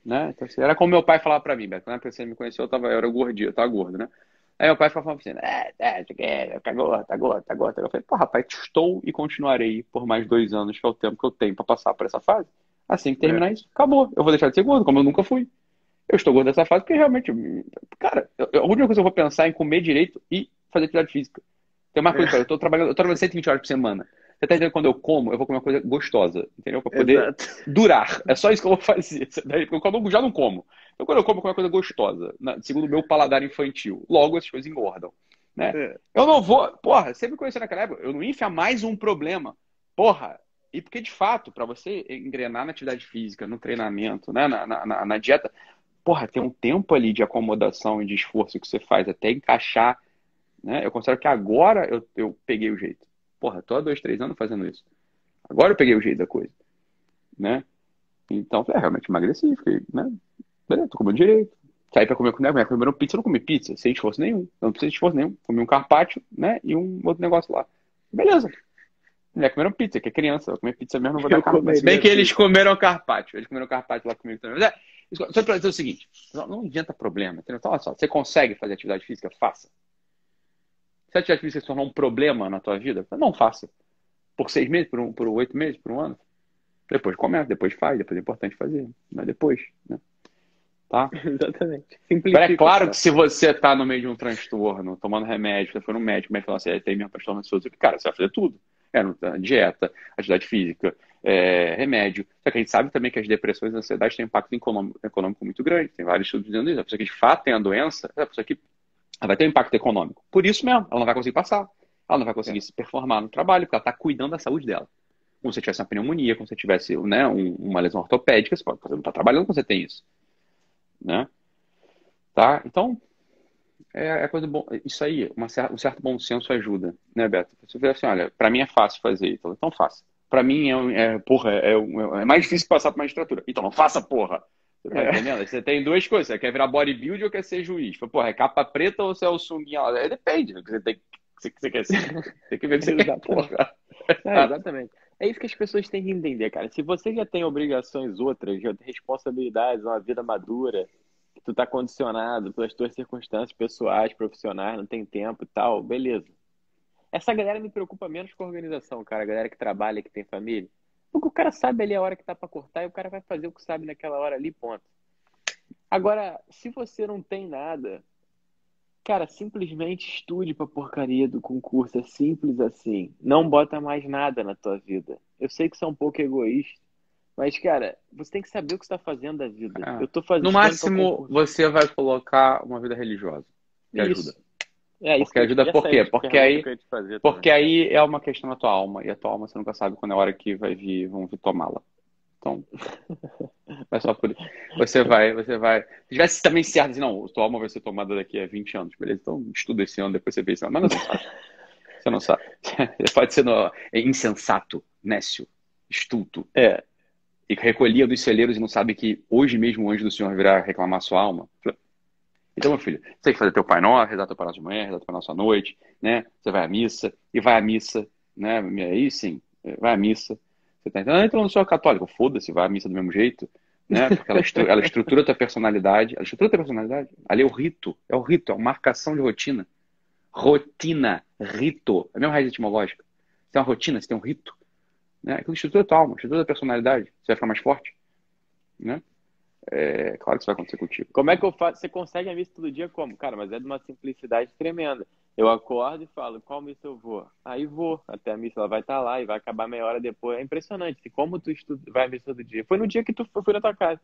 né? Então, assim, era como meu pai falava pra mim, Beto. Quando você me conheceu, eu, tava, eu era gordinho, eu tava gordo, né? Aí meu pai falava assim, é, é, tá gordo, tá gordo, tá gordo. Eu falei, pô, rapaz, estou e continuarei por mais dois anos, que é o tempo que eu tenho pra passar por essa fase. Assim que terminar é. isso, acabou. Eu vou deixar de ser gordo, como eu nunca fui. Eu estou gordo nessa fase porque realmente, cara, a última coisa que eu vou pensar é em comer direito e fazer atividade física. Tem uma coisa, é. eu tô trabalhando, eu tô trabalhando 120 horas por semana. Você tá entendendo? Quando eu como, eu vou comer uma coisa gostosa, entendeu? Pra poder Exato. durar. É só isso que eu vou fazer. Porque quando eu já não como. Então, quando eu como, eu como uma coisa gostosa, segundo o meu paladar infantil. Logo, essas coisas engordam. Né? É. Eu não vou. Porra, sempre conheci naquela época, eu não ia enfiar mais um problema. Porra, e porque, de fato, para você engrenar na atividade física, no treinamento, né, na, na, na, dieta, porra, tem um tempo ali de acomodação e de esforço que você faz até encaixar. Né? Eu considero que agora eu, eu peguei o jeito. Porra, tô há dois, três anos fazendo isso. Agora eu peguei o jeito da coisa. Né? Então, é, realmente emagreci, fiquei, né? Beleza, tô comendo direito. Saí pra comer com mulher, comendo pizza, eu não comi pizza, sem esforço nenhum. Eu não precisei de esforço nenhum. Comi um carpaccio, né? E um outro negócio lá. Beleza. Mulher comeram pizza, que é criança. Eu comer pizza mesmo, não vou dar carpaccio. Se bem que eles comeram carpaccio. Eles comeram carpaccio lá comigo também. Mas é, só pra dizer o seguinte, não, não adianta problema. Entendeu? Então, olha só, você consegue fazer atividade física? Faça. Se a atividade física se tornar um problema na tua vida, não faça. Por seis meses, por, um, por oito meses, por um ano. Depois começa, depois faz, depois é importante fazer. Mas depois, né? Tá? [LAUGHS] Exatamente. Simplifica, é claro que se você está no meio de um transtorno, tomando remédio, você for no médico, mas falar assim, tem mesmo transtorno ansioso, cara, você vai fazer tudo. É, dieta, atividade física, é, remédio. Só que a gente sabe também que as depressões e a ansiedade têm impacto econômico, econômico muito grande. Tem vários estudos dizendo isso. A pessoa que de fato tem a doença, a pessoa que vai ter um impacto econômico. Por isso mesmo, ela não vai conseguir passar. Ela não vai conseguir é. se performar no trabalho, porque ela está cuidando da saúde dela. Como se você tivesse uma pneumonia, como se você tivesse né, um, uma lesão ortopédica, você, pode, você não está trabalhando quando você tem isso. Né? Tá? Então, é, é coisa bom. Isso aí, uma, um certo bom senso ajuda, né, Beto? Você vê assim, olha, para mim é fácil fazer, então, então faça. Para mim é, é porra, é, é, mais difícil passar por magistratura. Então não faça, porra. Você tá entendendo? Você tem duas coisas. Você quer virar bodybuilder ou quer ser juiz? Porra, é capa preta ou você é o sunguinha? É, depende do que você tem que você quer ser. [LAUGHS] Tem que ver o que você quer, porra. É, exatamente. É isso que as pessoas têm que entender, cara. Se você já tem obrigações outras, já tem responsabilidades, uma vida madura, tu tá condicionado pelas tuas circunstâncias pessoais, profissionais, não tem tempo e tal, beleza. Essa galera me preocupa menos com a organização, cara. A galera que trabalha, que tem família. Porque o cara sabe ali a hora que tá para cortar e o cara vai fazer o que sabe naquela hora ali, ponto. Agora, se você não tem nada, cara, simplesmente estude pra porcaria do concurso. É simples assim. Não bota mais nada na tua vida. Eu sei que você é um pouco egoísta, mas, cara, você tem que saber o que está fazendo da vida. É. Eu tô fazendo. No máximo, você vai colocar uma vida religiosa. Que isso. ajuda. É, isso porque ajuda por quê? Porque aí, porque aí é uma questão da tua alma. E a tua alma você nunca sabe quando é a hora que vai vir, vão vir tomá-la. Então, [LAUGHS] vai só por Você vai, você vai. Se tivesse também certo, assim, não, tua alma vai ser tomada daqui a 20 anos, beleza? Então estuda esse ano, depois você vê isso. Mas não, não sabe. Você não sabe. [LAUGHS] Pode ser no... É insensato, nécio, estulto. É, e recolhia dos celeiros e não sabe que hoje mesmo o anjo do Senhor virá reclamar sua alma. Então, meu filho, você tem que fazer teu Pai Nosso, rezar teu Pai de manhã, rezar teu Pai à noite, né? Você vai à missa, e vai à missa, né? Aí sim, vai à missa. Você tá entendendo? Ah, então eu não sou católico. Foda-se, vai à missa do mesmo jeito, né? Porque ela, estru ela estrutura a tua personalidade. Ela estrutura a tua personalidade. Ali é o rito, é o rito, é uma marcação de rotina. Rotina, rito. É a mesma raiz etimológica. Você tem uma rotina, você tem um rito. Né? Aquilo estrutura a tua alma, estrutura a personalidade. Você vai ficar mais forte. Né? É claro que isso vai acontecer contigo. Como é que eu faço? Você consegue a missa todo dia como? Cara, mas é de uma simplicidade tremenda. Eu acordo e falo, qual missa eu vou? Aí vou até a missa, ela vai estar lá e vai acabar meia hora depois. É impressionante. Como tu estuda, vai à missa todo dia. Foi no dia que tu foi na tua casa.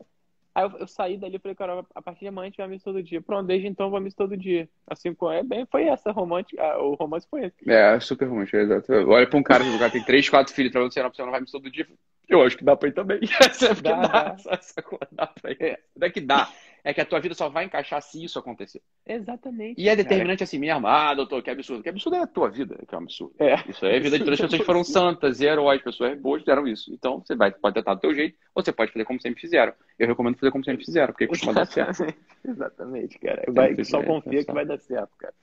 Aí eu, eu saí dali e falei, cara, a partir de amanhã a gente vai à missa todo dia. Pronto, desde então eu vou à missa todo dia. Assim, é bem, foi essa romântica, o romance foi esse. É, super romântico, exato. Olha pra um cara que tem três, quatro filhos, pra você não, você não vai à missa todo dia. Eu acho que dá pra ir também. Essa [LAUGHS] é dá, dá, dá. Essa, dá pra ir. É. Não é que dá é que a tua vida só vai encaixar se isso acontecer. Exatamente. E é determinante cara. assim mesmo. Ah, doutor, que absurdo. Que absurdo é a tua vida, que é um absurdo. É. Isso aí é a vida de todas as pessoas que foram santas e heróis, pessoas boas fizeram isso. Então, você vai, pode tentar do teu jeito, ou você pode fazer como sempre fizeram. Eu recomendo fazer como sempre fizeram, porque costuma dar certo. Exatamente, cara. Vai, só confia que vai dar certo, cara.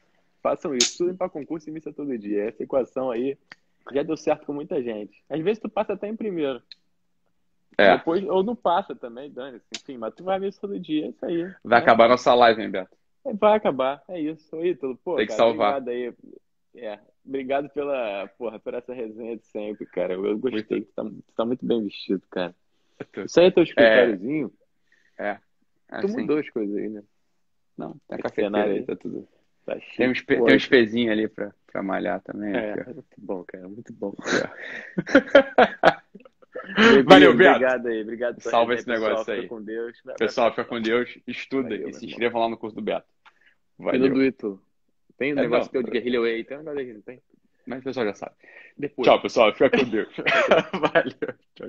Façam isso. Estudem para concurso e missa todo dia. Essa equação aí já deu certo com muita gente. Às vezes tu passa até em primeiro. É. Depois, ou não passa também, Dani. Enfim, mas tu vai ver isso todo dia, é isso aí. Vai é. acabar nossa live, hein, Beto? É, vai acabar, é isso. Ô, Ítalo, pô, Tem que cara, salvar. obrigado aí. É, obrigado pela, porra, por essa resenha de sempre, cara. Eu gostei, tu tá, tu tá muito bem vestido, cara. Isso aí é teu escritóriozinho? É. é. é tu mudou as coisas aí, né? Não, tá cafetenário aí, tá tudo. Tá tem, uns, tem uns pezinhos ali pra, pra malhar também. É, aqui, muito bom, cara, muito bom. [LAUGHS] Valeu, Beto. Obrigado aí, obrigado. Salva esse negócio pessoal, aí. Fica com Deus. Pessoal, fica com Deus. Estudem e se inscrevam lá no curso do Beto. Valeu. do Ito. Tem um é, negócio teu de Guerrilla Way, tem um negócio aí, não tem? Mas o pessoal já sabe. Depois. Tchau, pessoal. Fica com Deus. [LAUGHS] Valeu. Tchau.